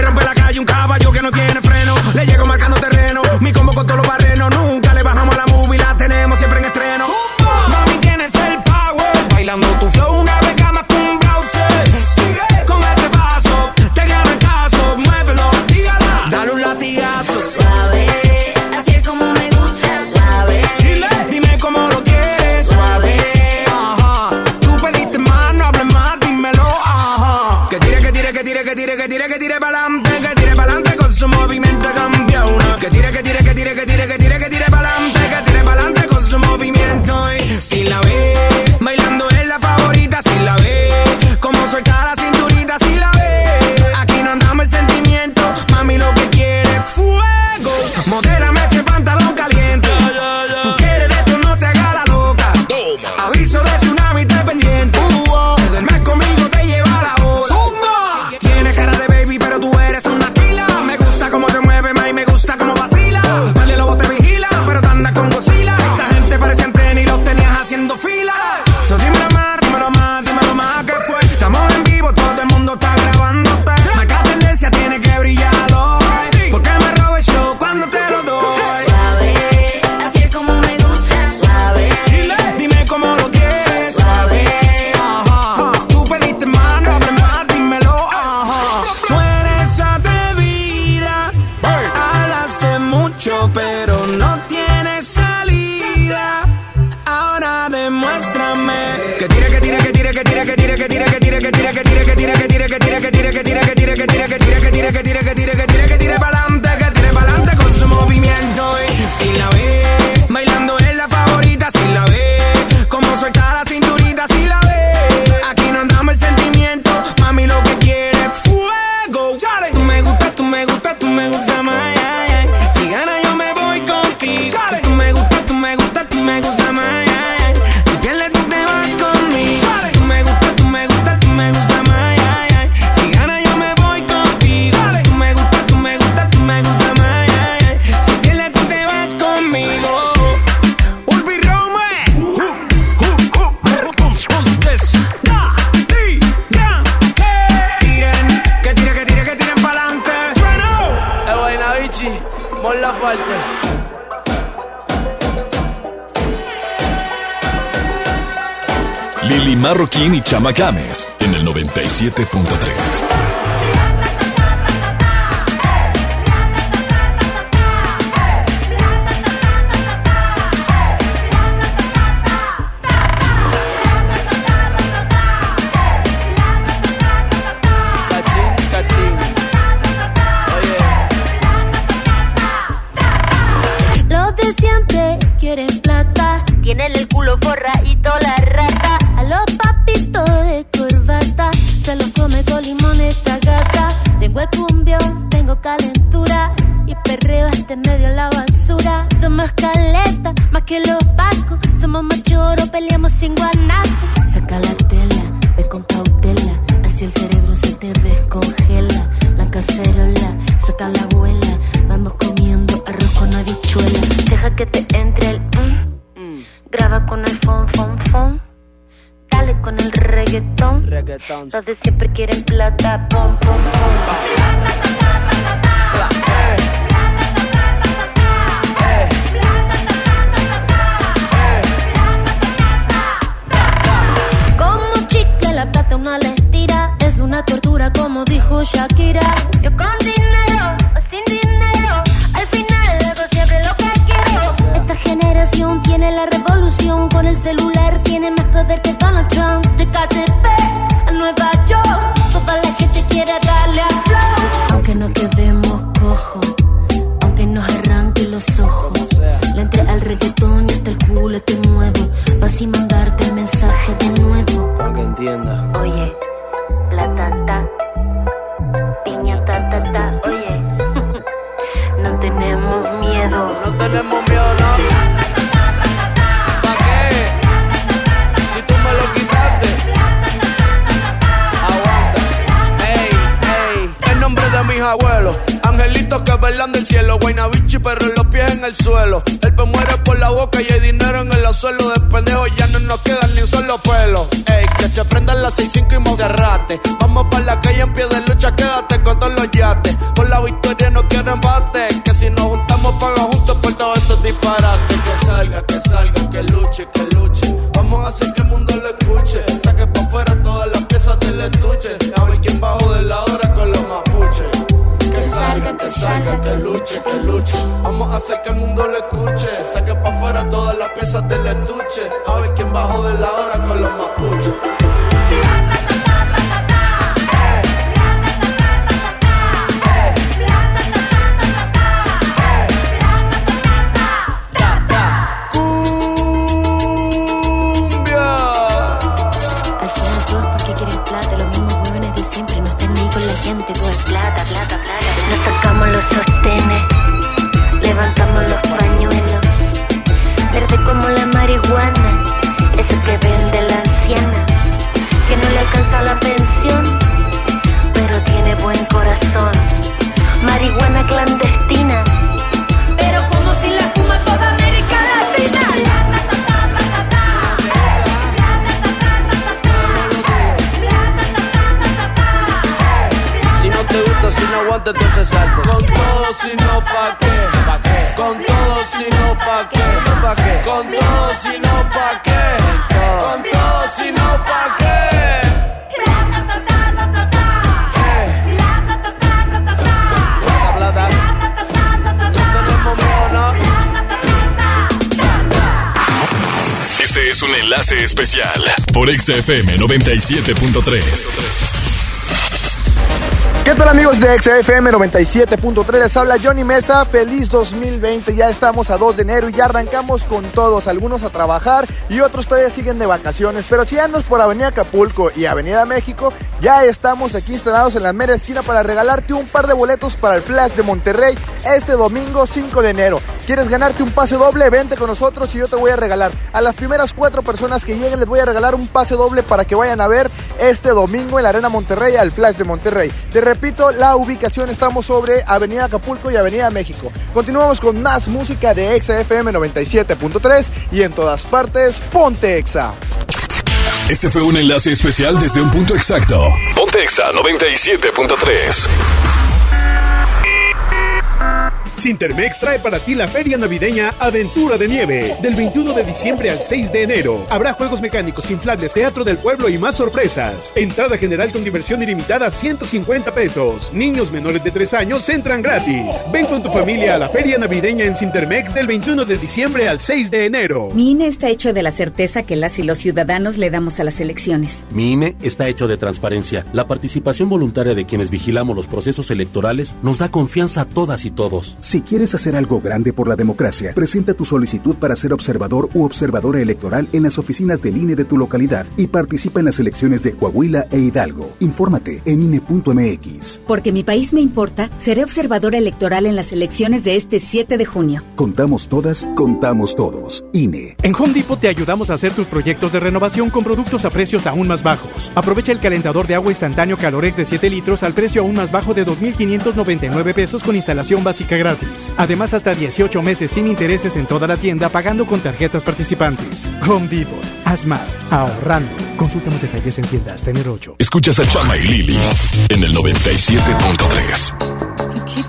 rompe la calle, un caballo que no tiene cinturita, si la ve aquí no andamos el sentimiento, mami lo que quiere es fuego. Joaquín y Chama Games en el 97.3. enlace especial por XFM 97.3. ¿Qué tal amigos de XFM 97.3? Les habla Johnny Mesa, feliz 2020, ya estamos a 2 de enero y ya arrancamos con todos, algunos a trabajar y otros todavía siguen de vacaciones, pero si andas por Avenida Acapulco y Avenida México, ya estamos aquí instalados en la mera esquina para regalarte un par de boletos para el Flash de Monterrey este domingo 5 de enero. ¿Quieres ganarte un pase doble? Vente con nosotros y yo te voy a regalar. A las primeras cuatro personas que lleguen les voy a regalar un pase doble para que vayan a ver este domingo en la Arena Monterrey al Flash de Monterrey. Te repito, la ubicación estamos sobre Avenida Acapulco y Avenida México. Continuamos con más música de Exa FM 97.3 y en todas partes, ponte Exa. Este fue un enlace especial desde un punto exacto. Pontexa 97.3. Cintermex trae para ti la feria navideña Aventura de Nieve. Del 21 de diciembre al 6 de enero. Habrá juegos mecánicos, inflables, teatro del pueblo y más sorpresas. Entrada general con diversión ilimitada 150 pesos. Niños menores de 3 años entran gratis. Ven con tu familia a la feria navideña en Cintermex del 21 de diciembre al 6 de enero. Mi INE está hecho de la certeza que las y los ciudadanos le damos a las elecciones. Mi INE está hecho de transparencia. La participación voluntaria de quienes vigilamos los procesos electorales nos da confianza a todas y todos. Si quieres hacer algo grande por la democracia, presenta tu solicitud para ser observador u observadora electoral en las oficinas del INE de tu localidad y participa en las elecciones de Coahuila e Hidalgo. Infórmate en INE.mx. Porque mi país me importa, seré observadora electoral en las elecciones de este 7 de junio. Contamos todas, contamos todos. INE. En Home Depot te ayudamos a hacer tus proyectos de renovación con productos a precios aún más bajos. Aprovecha el calentador de agua instantáneo Calorex de 7 litros al precio aún más bajo de 2.599 pesos con instalación básica gratis. Además, hasta 18 meses sin intereses en toda la tienda pagando con tarjetas participantes. Home Depot. Haz más, ahorrando. Consulta más detalles en tiendas. Tener 8. Escuchas a Chama y Lili en el 97.3. keep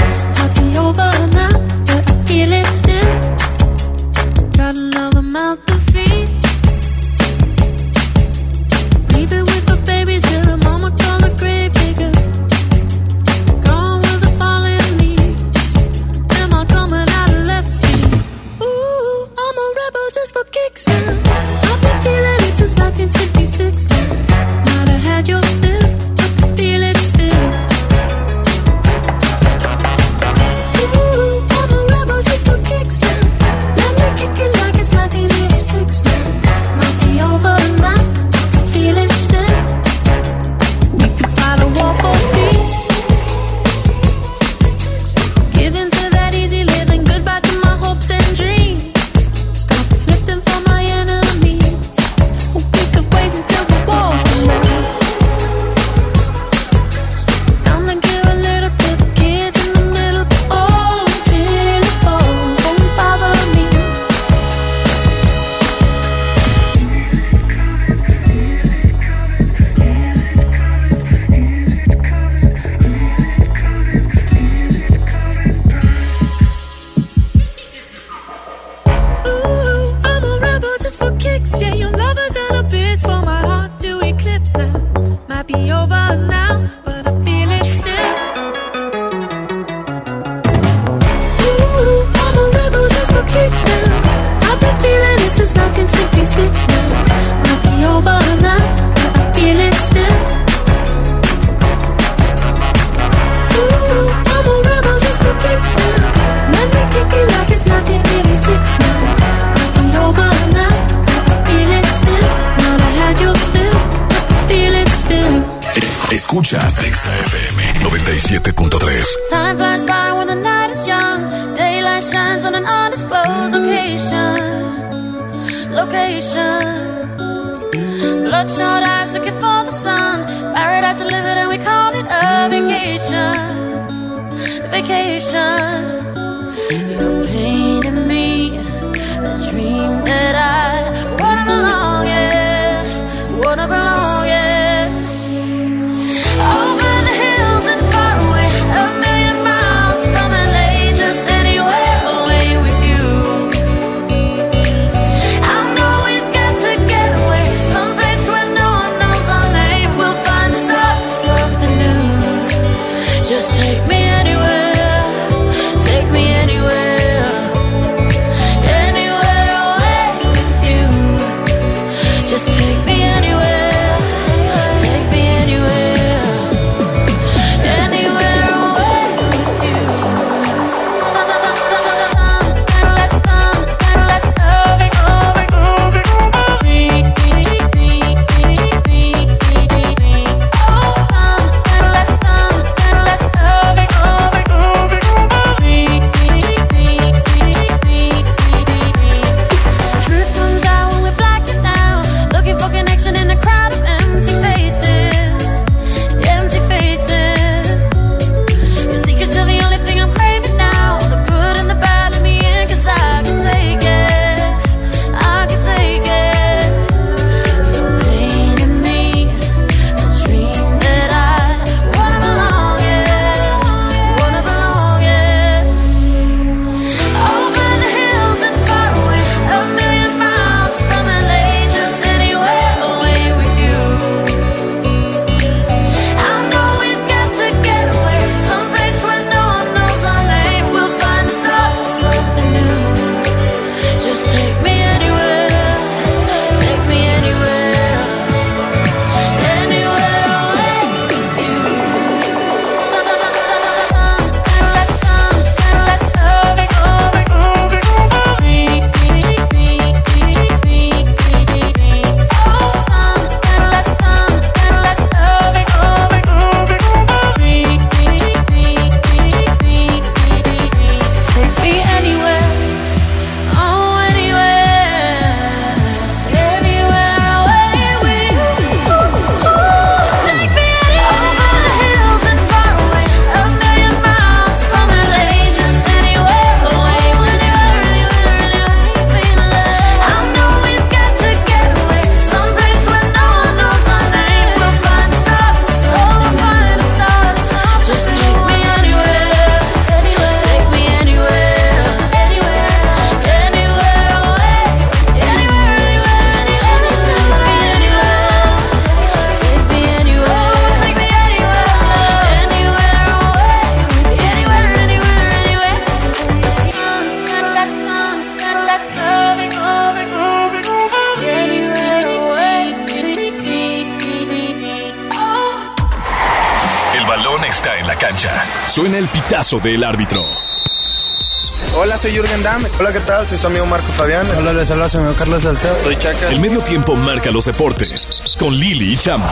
del árbitro. Hola, soy Jürgen Damm. Hola, ¿qué tal? Soy su amigo Marco Fabián. Hola, les habla su amigo Carlos Salcedo. Soy Chaca. El medio tiempo marca los deportes con Lili y Chama.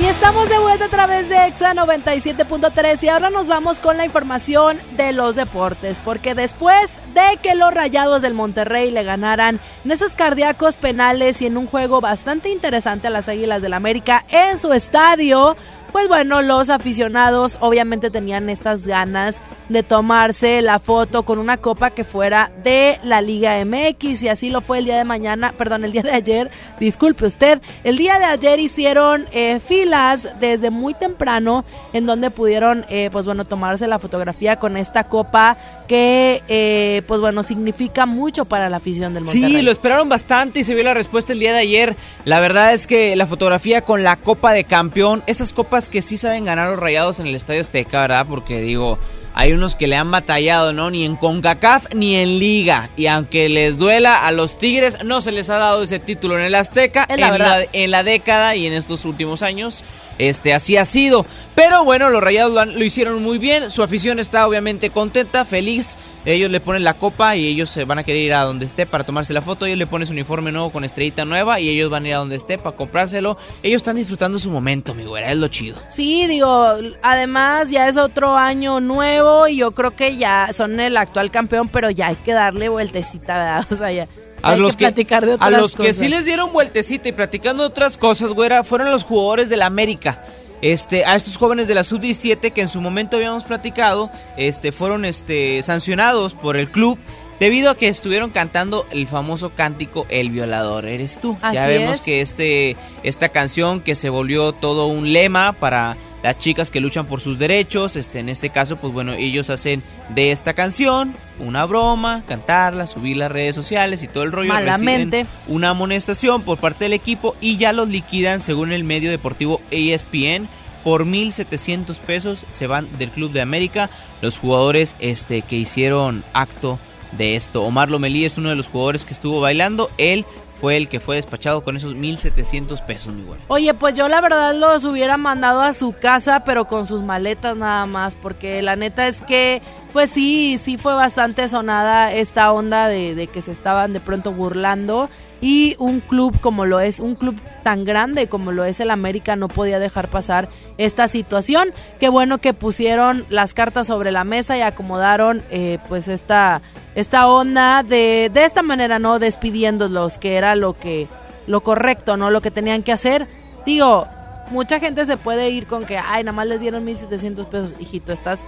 Y estamos de vuelta a través de EXA 97.3 y ahora nos vamos con la información de los deportes, porque después de que los Rayados del Monterrey le ganaran en esos cardíacos penales y en un juego bastante interesante a las Águilas del América en su estadio, pues bueno, los aficionados obviamente tenían estas ganas de tomarse la foto con una copa que fuera de la Liga MX y así lo fue el día de mañana, perdón, el día de ayer, disculpe usted, el día de ayer hicieron eh, filas desde muy temprano en donde pudieron, eh, pues bueno, tomarse la fotografía con esta copa que, eh, pues bueno, significa mucho para la afición del Monterrey. Sí, lo esperaron bastante y se vio la respuesta el día de ayer. La verdad es que la fotografía con la Copa de Campeón, esas copas que sí saben ganar los rayados en el Estadio Azteca, ¿verdad? Porque digo, hay unos que le han batallado, ¿no? Ni en CONCACAF ni en Liga. Y aunque les duela a los Tigres, no se les ha dado ese título en el Azteca la en, la, en la década y en estos últimos años. Este, así ha sido. Pero bueno, los rayados lo, han- lo hicieron muy bien. Su afición está obviamente contenta, feliz. Ellos le ponen la copa y ellos se van a querer ir a donde esté para tomarse la foto. Ellos le ponen su uniforme nuevo con estrellita nueva y ellos van a ir a donde esté para comprárselo. Ellos están disfrutando su momento, mi güera, es lo chido. Sí, digo, además ya es otro año nuevo y yo creo que ya son el actual campeón, pero ya hay que darle vueltecita, ¿verdad? O sea, ya A hay los que platicar de a otras los que cosas. sí les dieron vueltecita y platicando de otras cosas, güera, fueron los jugadores del América. Este, a estos jóvenes de la sub-17 que en su momento habíamos platicado, este, fueron este, sancionados por el club debido a que estuvieron cantando el famoso cántico El violador eres tú. ya vemos es. que este, esta canción que se volvió todo un lema para las chicas que luchan por sus derechos, este, en este caso, pues bueno, ellos hacen de esta canción una broma, cantarla, subir las redes sociales y todo el rollo. Malamente. una amonestación por parte del equipo y ya los liquidan según el medio deportivo ESPN por 1.700 pesos se van del Club de América los jugadores este que hicieron acto de esto. Omar Lomelí es uno de los jugadores que estuvo bailando, él fue el que fue despachado con esos 1.700 pesos, mi güey. Oye, pues yo la verdad los hubiera mandado a su casa, pero con sus maletas nada más, porque la neta es que, pues sí, sí fue bastante sonada esta onda de, que se estaban de pronto burlando y un club como lo es, un club tan grande como lo es el América no podía dejar pasar esta situación. Qué bueno que pusieron las cartas sobre la mesa y acomodaron eh, pues esta esta onda de de esta manera, no despidiéndolos, que era lo que lo correcto, ¿no? Lo que tenían que hacer. Digo, mucha gente se puede ir con que, ay, nada más les dieron 1.700 pesos. Hijito, estás,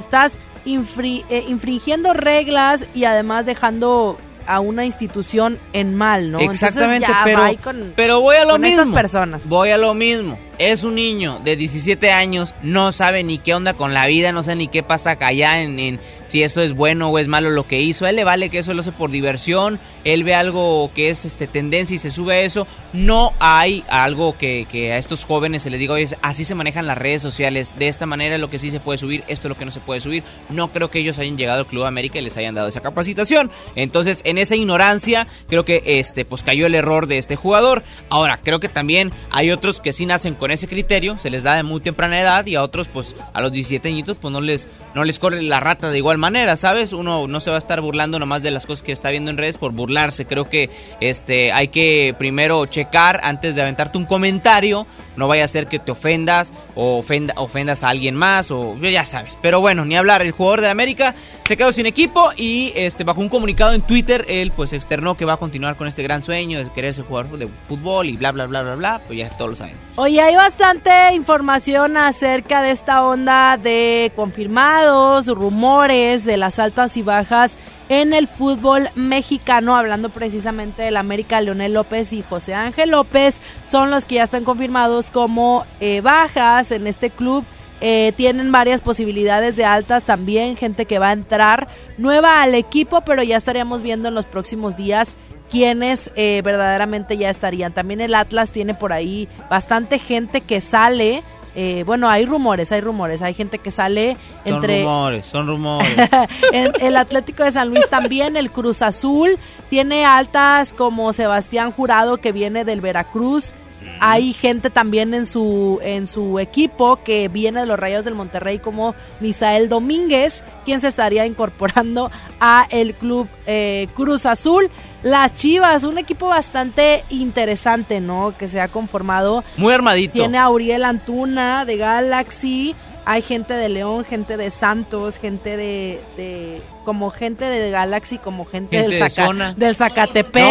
estás eh, infringiendo reglas y además dejando a una institución en mal, ¿no? Exactamente, ya pero, con, pero voy a lo con mismo. estas personas. Voy a lo mismo. Es un niño de 17 años, no sabe ni qué onda con la vida, no sé ni qué pasa allá en, en si eso es bueno o es malo lo que hizo. A él le vale que eso lo hace por diversión, él ve algo que es este tendencia y se sube a eso. No hay algo que, que a estos jóvenes se les diga, oye, así se manejan las redes sociales, de esta manera lo que sí se puede subir, esto es lo que no se puede subir. No creo que ellos hayan llegado al Club América y les hayan dado esa capacitación. Entonces, en esa ignorancia, creo que este pues cayó el error de este jugador. Ahora, creo que también hay otros que sí nacen con ese criterio, se les da de muy temprana edad y a otros pues a los 17 añitos pues no les no les corre la rata de igual manera, ¿sabes? Uno no se va a estar burlando nomás de las cosas que está viendo en redes por burlarse. Creo que este hay que primero checar antes de aventarte un comentario, no vaya a ser que te ofendas o ofenda, ofendas a alguien más o ya sabes. Pero bueno, ni hablar, el jugador de América se quedó sin equipo y este bajo un comunicado en Twitter él pues externó que va a continuar con este gran sueño de querer ser jugador de fútbol y bla bla bla bla bla, pues ya todos lo saben. Oye, hay bastante información acerca de esta onda de confirmados, rumores de las altas y bajas en el fútbol mexicano, hablando precisamente del América, Leonel López y José Ángel López, son los que ya están confirmados como eh, bajas en este club. Eh, tienen varias posibilidades de altas también, gente que va a entrar nueva al equipo, pero ya estaríamos viendo en los próximos días quienes eh, verdaderamente ya estarían. También el Atlas tiene por ahí bastante gente que sale. Eh, bueno, hay rumores, hay rumores, hay gente que sale Son entre rumores, son rumores. en- el Atlético de San Luis también, el Cruz Azul tiene altas como Sebastián Jurado que viene del Veracruz, Hay gente también en su en su equipo que viene de los Rayos del Monterrey como Misael Domínguez, quien se estaría incorporando a el club eh, Cruz Azul. Las Chivas, un equipo bastante interesante, ¿no? Que se ha conformado. Muy armadito. Tiene a Uriel Antuna de Galaxy, hay gente de León, gente de Santos, gente de, de como gente de Galaxy, como gente, Gente del, Zaca- Zacatepec.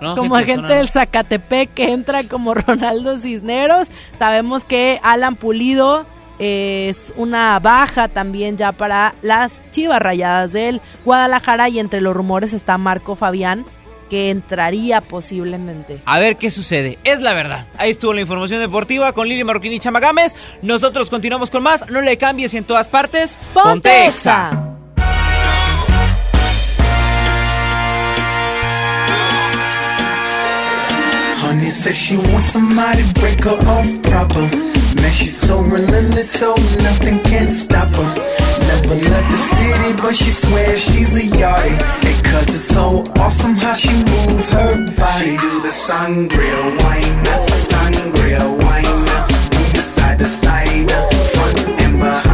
No, no, como gente del Zacatepec que entra como Ronaldo Cisneros. Sabemos que Alan Pulido es una baja también ya para las Chivas Rayadas del Guadalajara y entre los rumores está Marco Fabián que entraría posiblemente. A ver qué sucede. Es la verdad. Ahí estuvo la información deportiva con Lili Marroquín y Chamagames. Nosotros continuamos con más. No le cambies y en todas partes. Ponte Exa. Honey says she wants somebody to break her off proper. Man, she's so relentless, so nothing can stop her. Never left the city, but she swears she's a yardie. Cause it's so awesome how she moves her body. She do the sangria wine, sangria wine. Side to side, front and behind.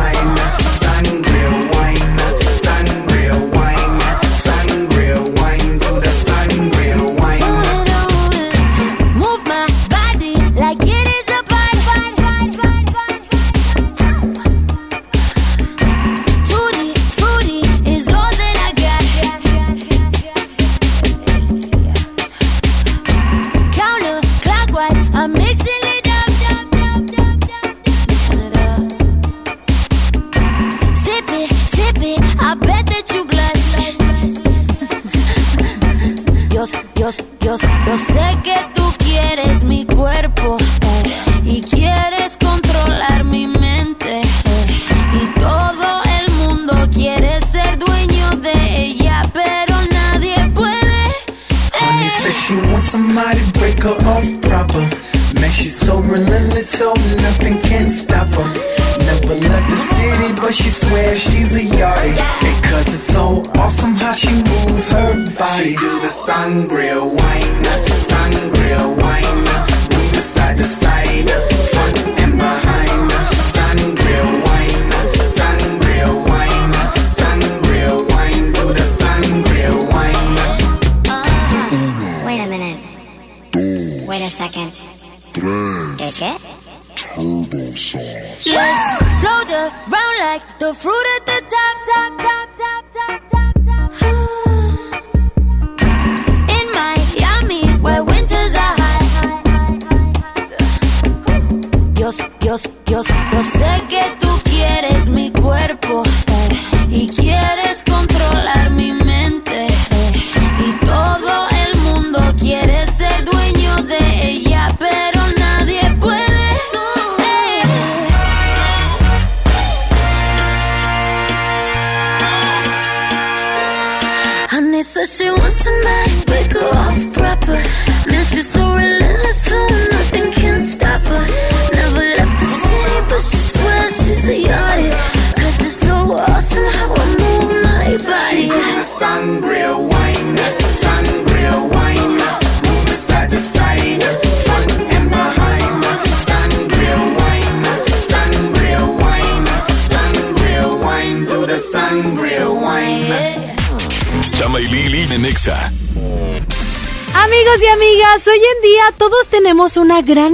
Gran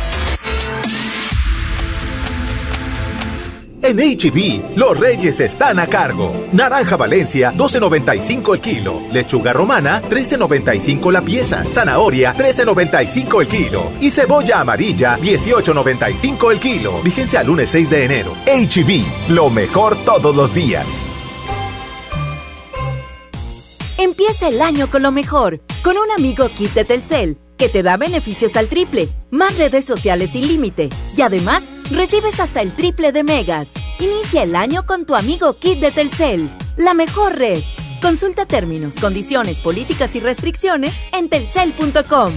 En HB, los reyes están a cargo. Naranja Valencia, 12.95 el kilo. Lechuga romana, 13.95 la pieza. Zanahoria, 13.95 el kilo. Y cebolla amarilla, 18.95 el kilo. Vigencia al lunes 6 de enero. HB, lo mejor todos los días. Empieza el año con lo mejor, con un amigo kit de Telcel, que te da beneficios al triple, más redes sociales sin límite, y además recibes hasta el triple de megas. Inicia el año con tu amigo kit de Telcel, la mejor red. Consulta términos, condiciones, políticas y restricciones en telcel.com.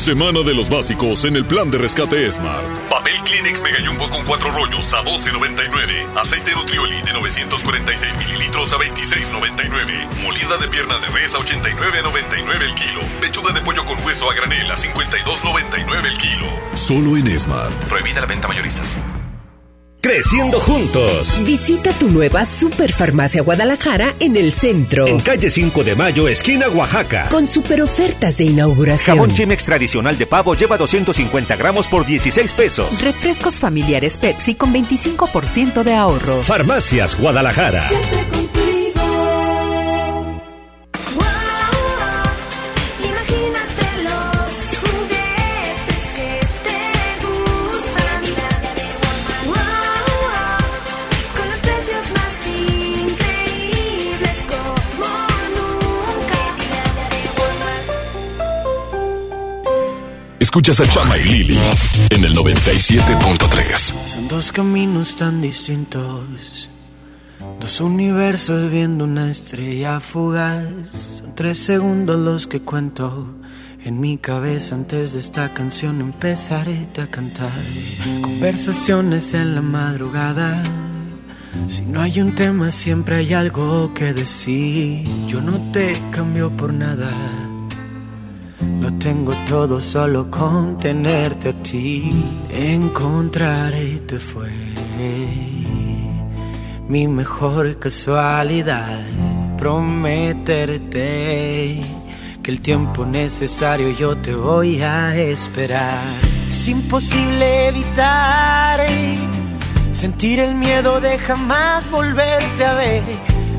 Semana de los básicos en el plan de rescate Smart. Papel Kleenex Mega Jumbo con cuatro rollos a 12.99. Aceite Nutrioli de 946 mililitros a 26.99. Molida de pierna de res a 89.99 el kilo. Pechuga de pollo con hueso a granel a 52.99 el kilo. Solo en Smart. Prohibida la venta mayoristas. Creciendo juntos. Visita tu nueva Superfarmacia Guadalajara en el centro. En calle 5 de Mayo, esquina Oaxaca. Con super ofertas de inauguración. Jabón Chimex tradicional de pavo lleva 250 gramos por 16 pesos. Refrescos familiares Pepsi con 25% de ahorro. Farmacias Guadalajara. Escuchas a Chama y Lili en el 97.3. Son dos caminos tan distintos. Dos universos viendo una estrella fugaz. Son tres segundos los que cuento. En mi cabeza antes de esta canción empezaré a cantar. Conversaciones en la madrugada. Si no hay un tema siempre hay algo que decir. Yo no te cambio por nada. Lo tengo todo solo con tenerte a ti. Encontrarte fue mi mejor casualidad. Prometerte que el tiempo necesario yo te voy a esperar. Es imposible evitar sentir el miedo de jamás volverte a ver.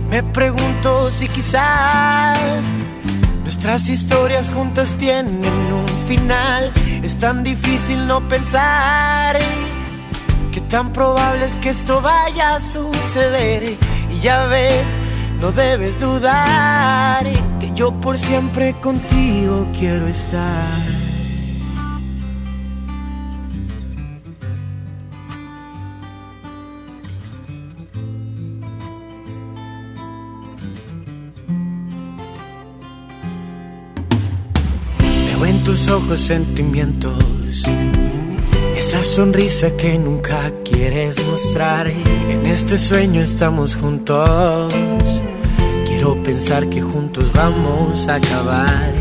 Me pregunto si quizás Nuestras historias juntas tienen un final. Es tan difícil no pensar que tan probable es que esto vaya a suceder. Y ya ves, no debes dudar que yo por siempre contigo quiero estar. Veo en tus ojos sentimientos, esa sonrisa que nunca quieres mostrar. En este sueño estamos juntos, quiero pensar que juntos vamos a acabar.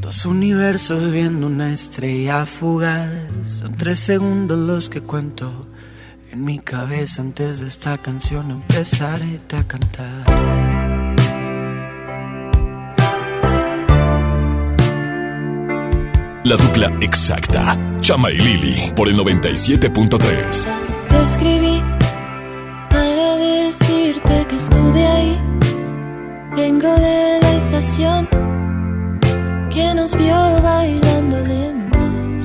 Dos universos viendo una estrella fugaz. Son tres segundos los que cuento. En mi cabeza antes de esta canción empezaré a cantar. La dupla exacta. Chama y Lili por el 97.3. que nos vio bailando lentos.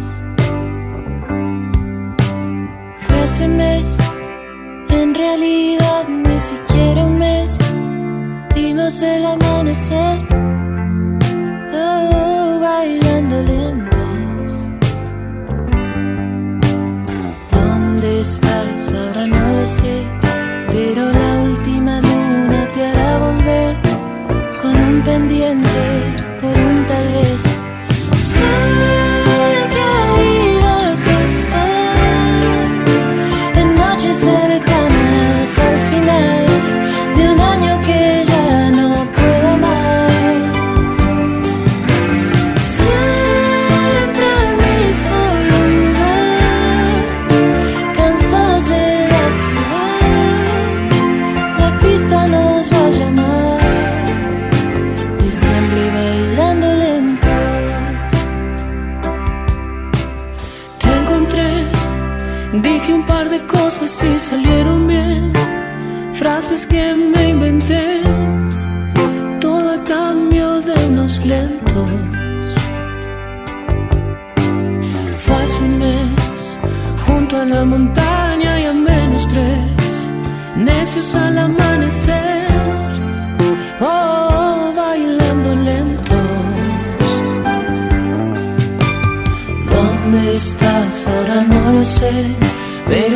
Fue hace un mes, en realidad ni siquiera un mes. Vimos el amanecer,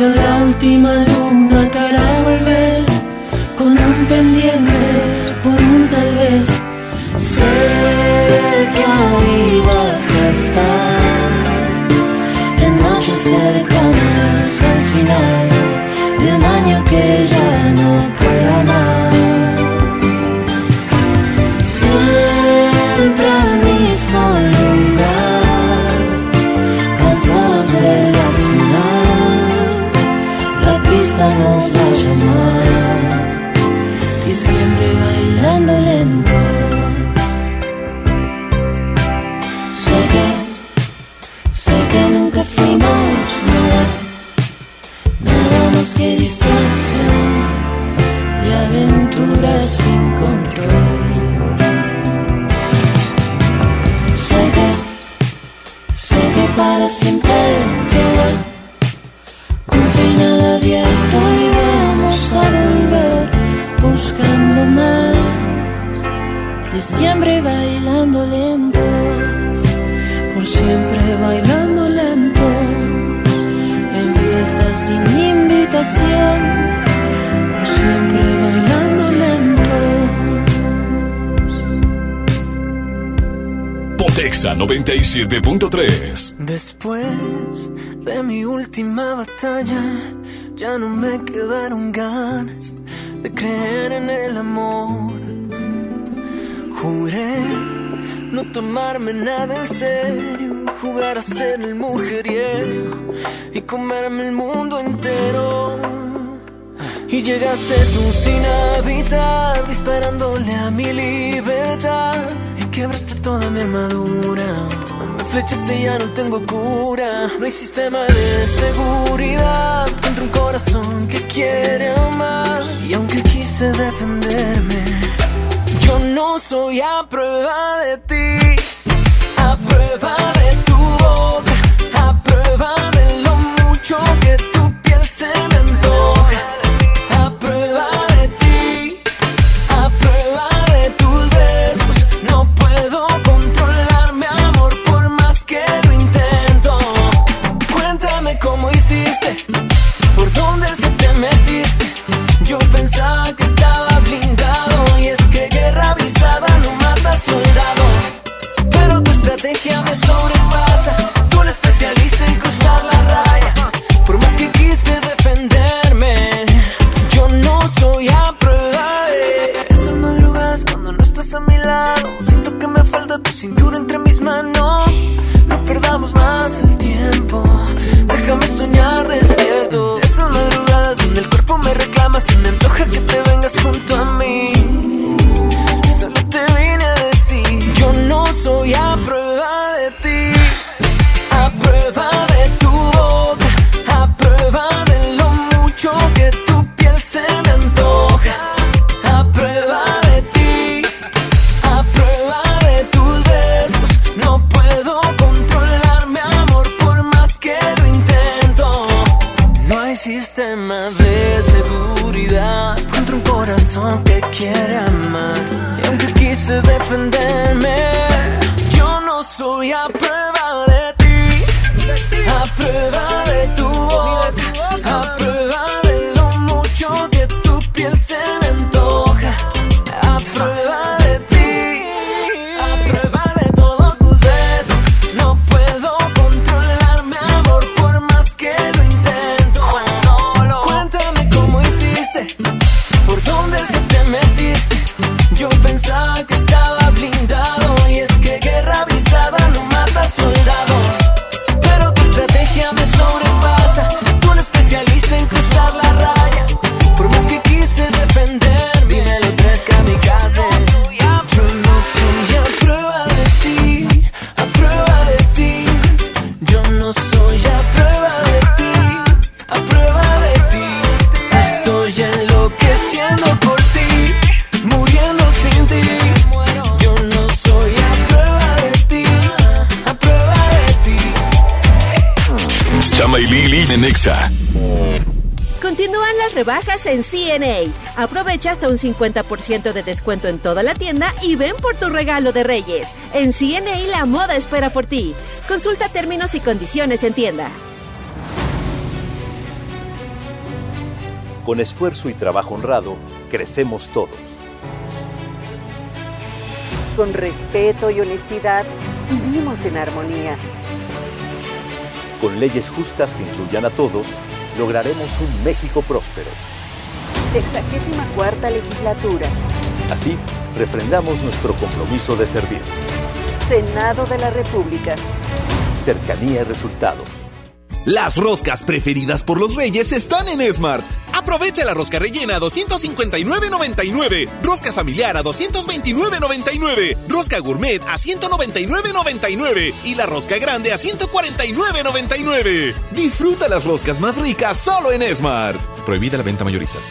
Pero la última luna te hará volver con un pendiente por un tal vez. Sé que ahí vas a estar en noches cercanas al final de un año que ya Islam 97.3. Después de mi última batalla, ya no me quedaron ganas de creer en el amor. Juré no tomarme nada en serio, jugar a ser el mujeriego y comerme el mundo entero. Y llegaste tú sin avisar, disparándole a mi libertad quebraste toda mi armadura. Me flechaste y ya no tengo cura. No hay sistema de seguridad contra un corazón que quiere amar. Y aunque quise defenderme, yo no soy a prueba de ti. A prueba de tu boca, a prueba de lo mucho que tú rebajas en CNA. Aprovecha hasta un 50% de descuento en toda la tienda y ven por tu regalo de Reyes. En CNA la moda espera por ti. Consulta términos y condiciones en tienda. Con esfuerzo y trabajo honrado, crecemos todos. Con respeto y honestidad, vivimos en armonía. Con leyes justas que incluyan a todos, lograremos un México próspero. Sexagésima cuarta legislatura. Así, refrendamos nuestro compromiso de servir. Senado de la República. Cercanía y resultados. Las roscas preferidas por los reyes están en Smart. Aprovecha la rosca rellena a 259.99, rosca familiar a 229.99, rosca gourmet a 199.99 y la rosca grande a 149.99. Disfruta las roscas más ricas solo en Smart. Prohibida la venta mayoristas.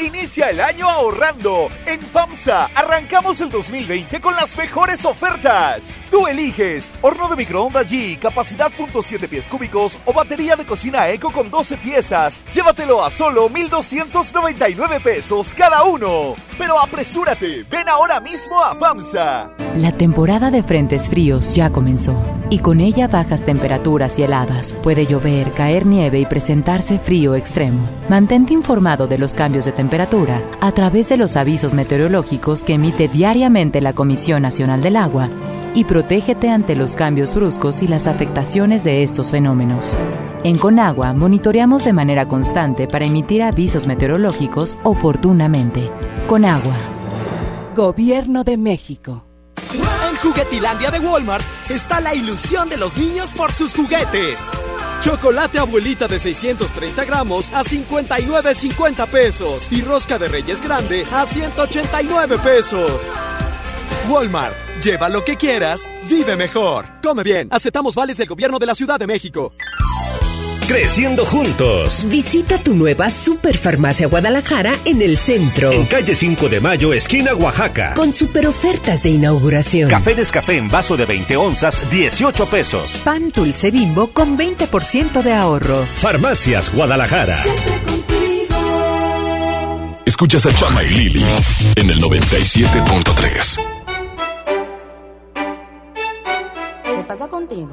Inicia el año ahorrando. En FAMSA arrancamos el 2020 con las mejores ofertas. Tú eliges horno de microondas G, capacidad .7 pies cúbicos o batería de cocina Eco con 12 piezas. Llévatelo a solo 1,299 pesos cada uno. Pero apresúrate, ven ahora mismo a FAMSA. La temporada de frentes fríos ya comenzó y con ella bajas temperaturas y heladas. Puede llover, caer nieve y presentarse frío extremo. Mantente informado de los cambios de temperatura a través de los avisos meteorológicos que emite diariamente la Comisión Nacional del Agua y protégete ante los cambios bruscos y las afectaciones de estos fenómenos. En Conagua monitoreamos de manera constante para emitir avisos meteorológicos oportunamente. Conagua. Gobierno de México. Juguetilandia de Walmart está la ilusión de los niños por sus juguetes. Chocolate abuelita de 630 gramos a 59.50 pesos y rosca de reyes grande a 189 pesos. Walmart, lleva lo que quieras, vive mejor. Come bien, aceptamos vales del gobierno de la Ciudad de México. Creciendo juntos. Visita tu nueva Superfarmacia Guadalajara en el centro. En calle 5 de Mayo, esquina Oaxaca. Con super ofertas de inauguración. Café Descafé en vaso de 20 onzas, 18 pesos. Pan dulce bimbo con 20% de ahorro. Farmacias Guadalajara. Escuchas a Chama y Lili en el 97.3. ¿Qué pasa contigo?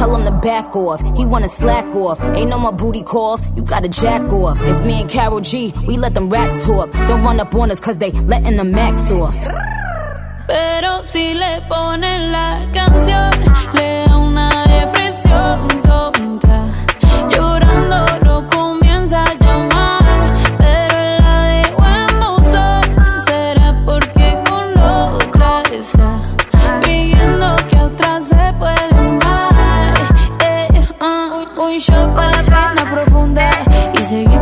tell him to back off. He wanna slack off. Ain't no more booty calls. You gotta jack off. It's me and Carol G. We let them rats talk. Don't run up on us cause they letting the max off. Pero si le ponen la canción, le da una depresión tonta. Is you?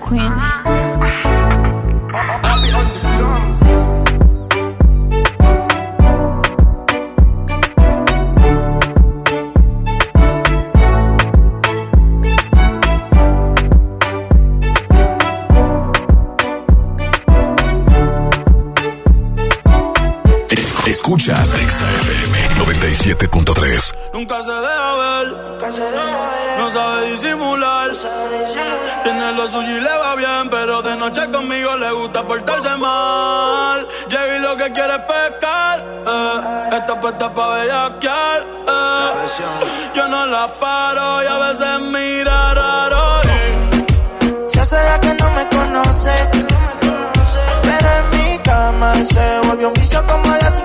queen. Escuchas XFM 97.3. Nunca se deja. Nunca se deja ver. No sabe disimular noche conmigo le gusta portarse mal. Llegué lo que quiere es pescar. Eh. Esta puesta pa' bellaquear. Eh. Yo no la paro y a veces mira raro. Eh. Se hace la que no me conoce. Pero en mi cama se volvió un vicio como a las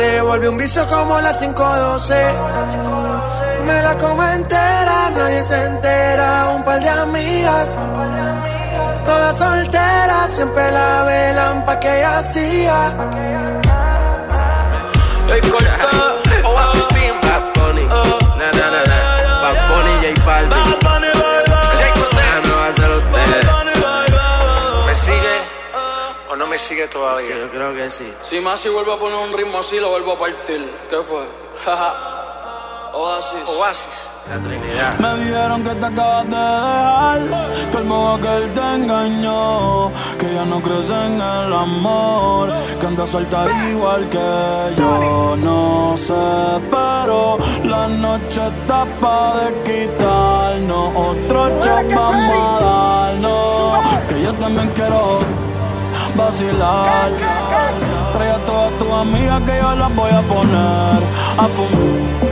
se volvió un vicio como las 512. Me la como entera, nadie se entera. Un par de amigas, todas solteras, siempre la velan pa' que ella siga. sigue todavía. Yo creo que sí. Si Masi vuelve a poner un ritmo así, lo vuelvo a partir. ¿Qué fue? Oasis. Oasis. La Trinidad. Me dijeron que te acabas de dejar, que el bobo que él te engañó, que ya no crees en el amor, que anda suelta igual que yo. No sé, pero la noche está pa' de quitarnos, otro shot vamos a darnos, que yo también quiero vacilar. Trae a todas tus amigas que yo las voy a poner a fumar.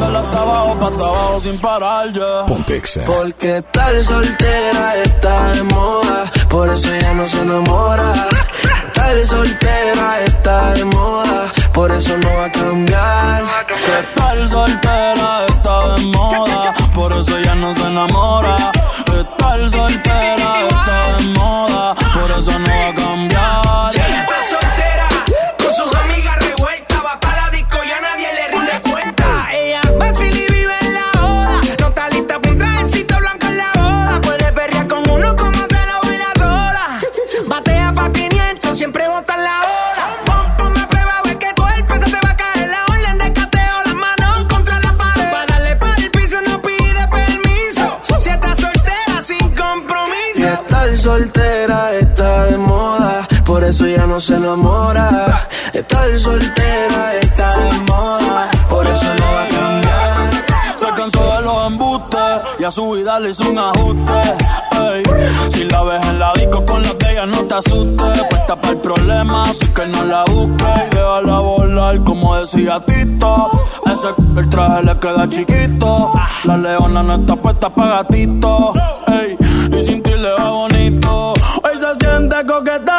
De la hasta abajo pa' hasta abajo sin parar ya. Pontexa. Porque tal soltera está de moda, por eso ella no se enamora. Tal soltera está de moda, por eso no se enamora. Estar soltera está de moda, por eso no va a cambiar. Se cansó de los embustes y a su vida le hizo un ajuste. Ey, si la ves en la disco con la de ella, no te asustes. Puesta para el problema, así que no la busques. Y déjala volar, como decía Tito. Ese el traje le queda chiquito. La leona no está puesta para gatito. Y sin ti le va bonito. Hoy se siente coqueta,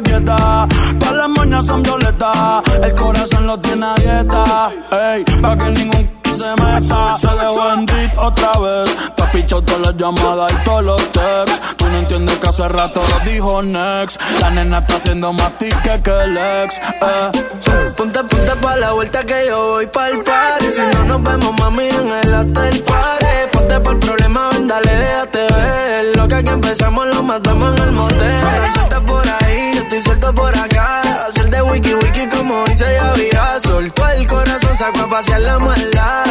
nunca. Todas las moñas son violetas, el corazón lo tiene a dieta. Ey, pa' que ningún se meta. Se dejó en otra vez. Pichado todas las llamadas y todos los texts. Tú no entiendes que hace rato lo dijo Next. La nena está haciendo más tique que el ex. Eh. Ponte, ponte pa' la vuelta que yo voy pa'l party. Si no nos vemos, mami, en el hotel party. Ponte pa'l problema, ven, dale, déjate ver. Lo que aquí empezamos lo matamos en el motel. Suelta por ahí, yo estoy suelto por acá. De wiki wiki como dice ya había. Soltó el corazón, sacó a pasear la maldad.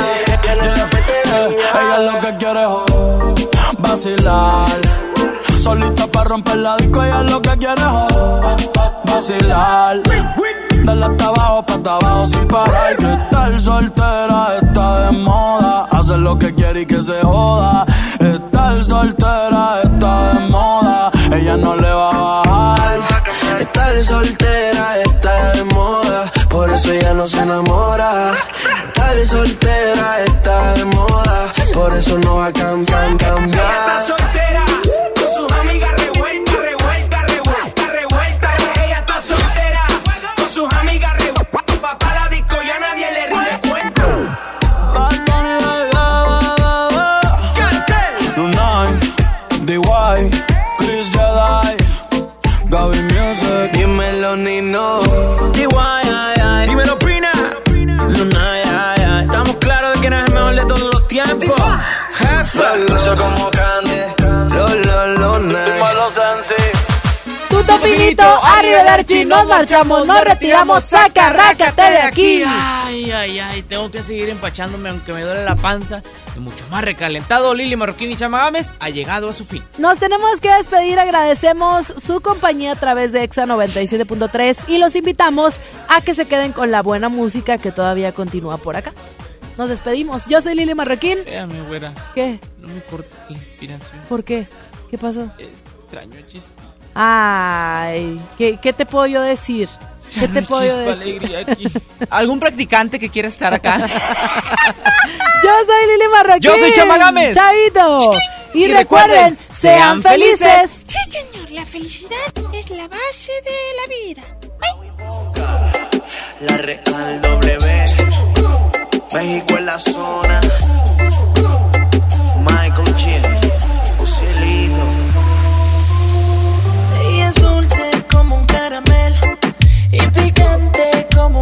Ella lo que quiere es oh, vacilar. Solita para romper la disco, ella lo que quiere es oh, vacilar. Dale hasta abajo, pa' hasta abajo sin parar. Que estar soltera está de moda. Hacer lo que quiere y que se joda. Estar soltera está de moda. Ella no le va a bajar. Estar soltera está de moda, por eso ella no se enamora. Estar soltera está de moda, por eso no va a cam- cam- Ella está cambiar. Pinito, arrivederci, nos marchamos, nos retiramos, saca, rácate de aquí. Ay, ay, ay, tengo que seguir empachándome aunque me duele la panza. Y mucho más recalentado, Lili Marroquín y Chama Gámez ha llegado a su fin. Nos tenemos que despedir, agradecemos su compañía a través de EXA 97.3 y los invitamos a que se queden con la buena música que todavía continúa por acá. Nos despedimos. Yo soy Lili Marroquín. Eh, mi güera. ¿Qué? No me importa la inspiración. ¿Por qué? ¿Qué pasó? Extraño a Chispa. Ay, ¿qué, qué te puedo yo decir? ¿Qué te puedo yo Chispa, decir? alegría aquí. ¿Algún practicante que quiera estar acá? Yo soy Lili Marroquín. Yo soy Chama Gámez. Chaito. Y, Y recuerden, recuerden, sean sean felices. felices. Sí, señor, la felicidad es la base de la vida. La Real W, México en la zona.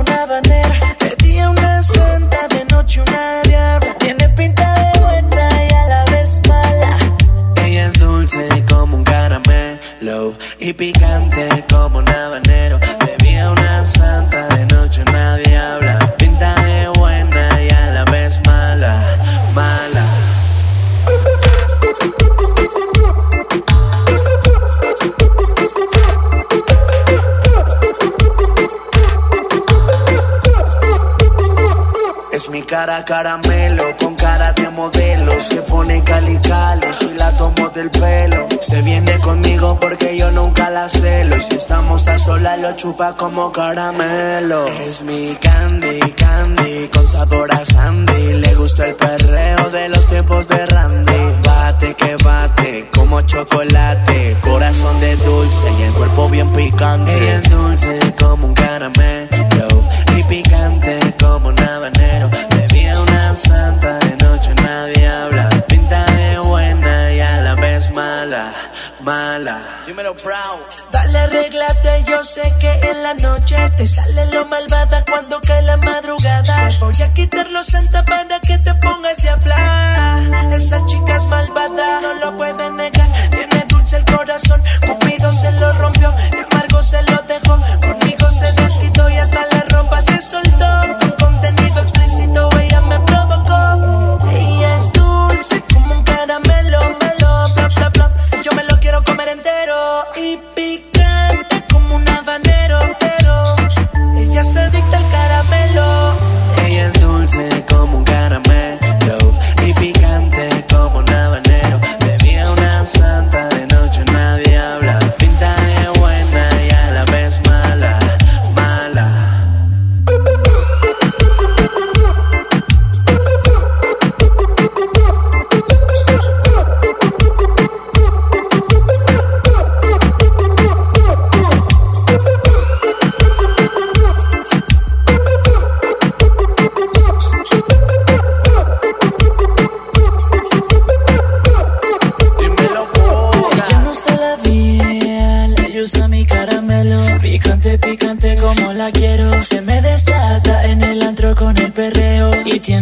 De día una santa, de noche una diabla. Tiene pinta de buena y a la vez mala. Ella es dulce como un caramelo y picante como una santa cara caramelo, con cara de modelo. Se pone cali cali, soy la tomo del pelo. Se viene conmigo porque yo nunca la celo. Y si estamos a solas, lo chupa como caramelo. Es mi candy, candy, con sabor a sandy. Le gusta el perreo de los tiempos de Randy. Bate que bate, como chocolate. Corazón de dulce y el cuerpo bien picante. Ella es dulce como un caramelo. Y picante como un habanero. Santa de noche, nadie habla. Pinta de buena y a la vez mala, mala. Dímelo, proud. Dale, arréglate, yo sé que en la noche te sale lo malvada cuando cae la madrugada. Te voy a quitar los santa para que te pongas a hablar. Esa chica es malvada, no lo puede negar. Tiene dulce el corazón, Cupido se lo rompió y amargo se lo dejó. Conmigo se desquitó y hasta la ropa se soltó.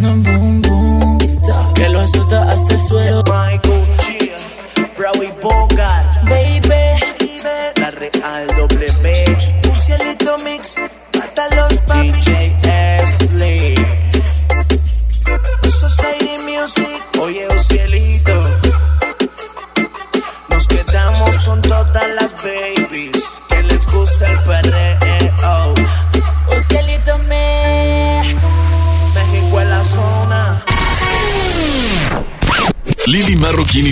Perreo. Y tiene un boom boom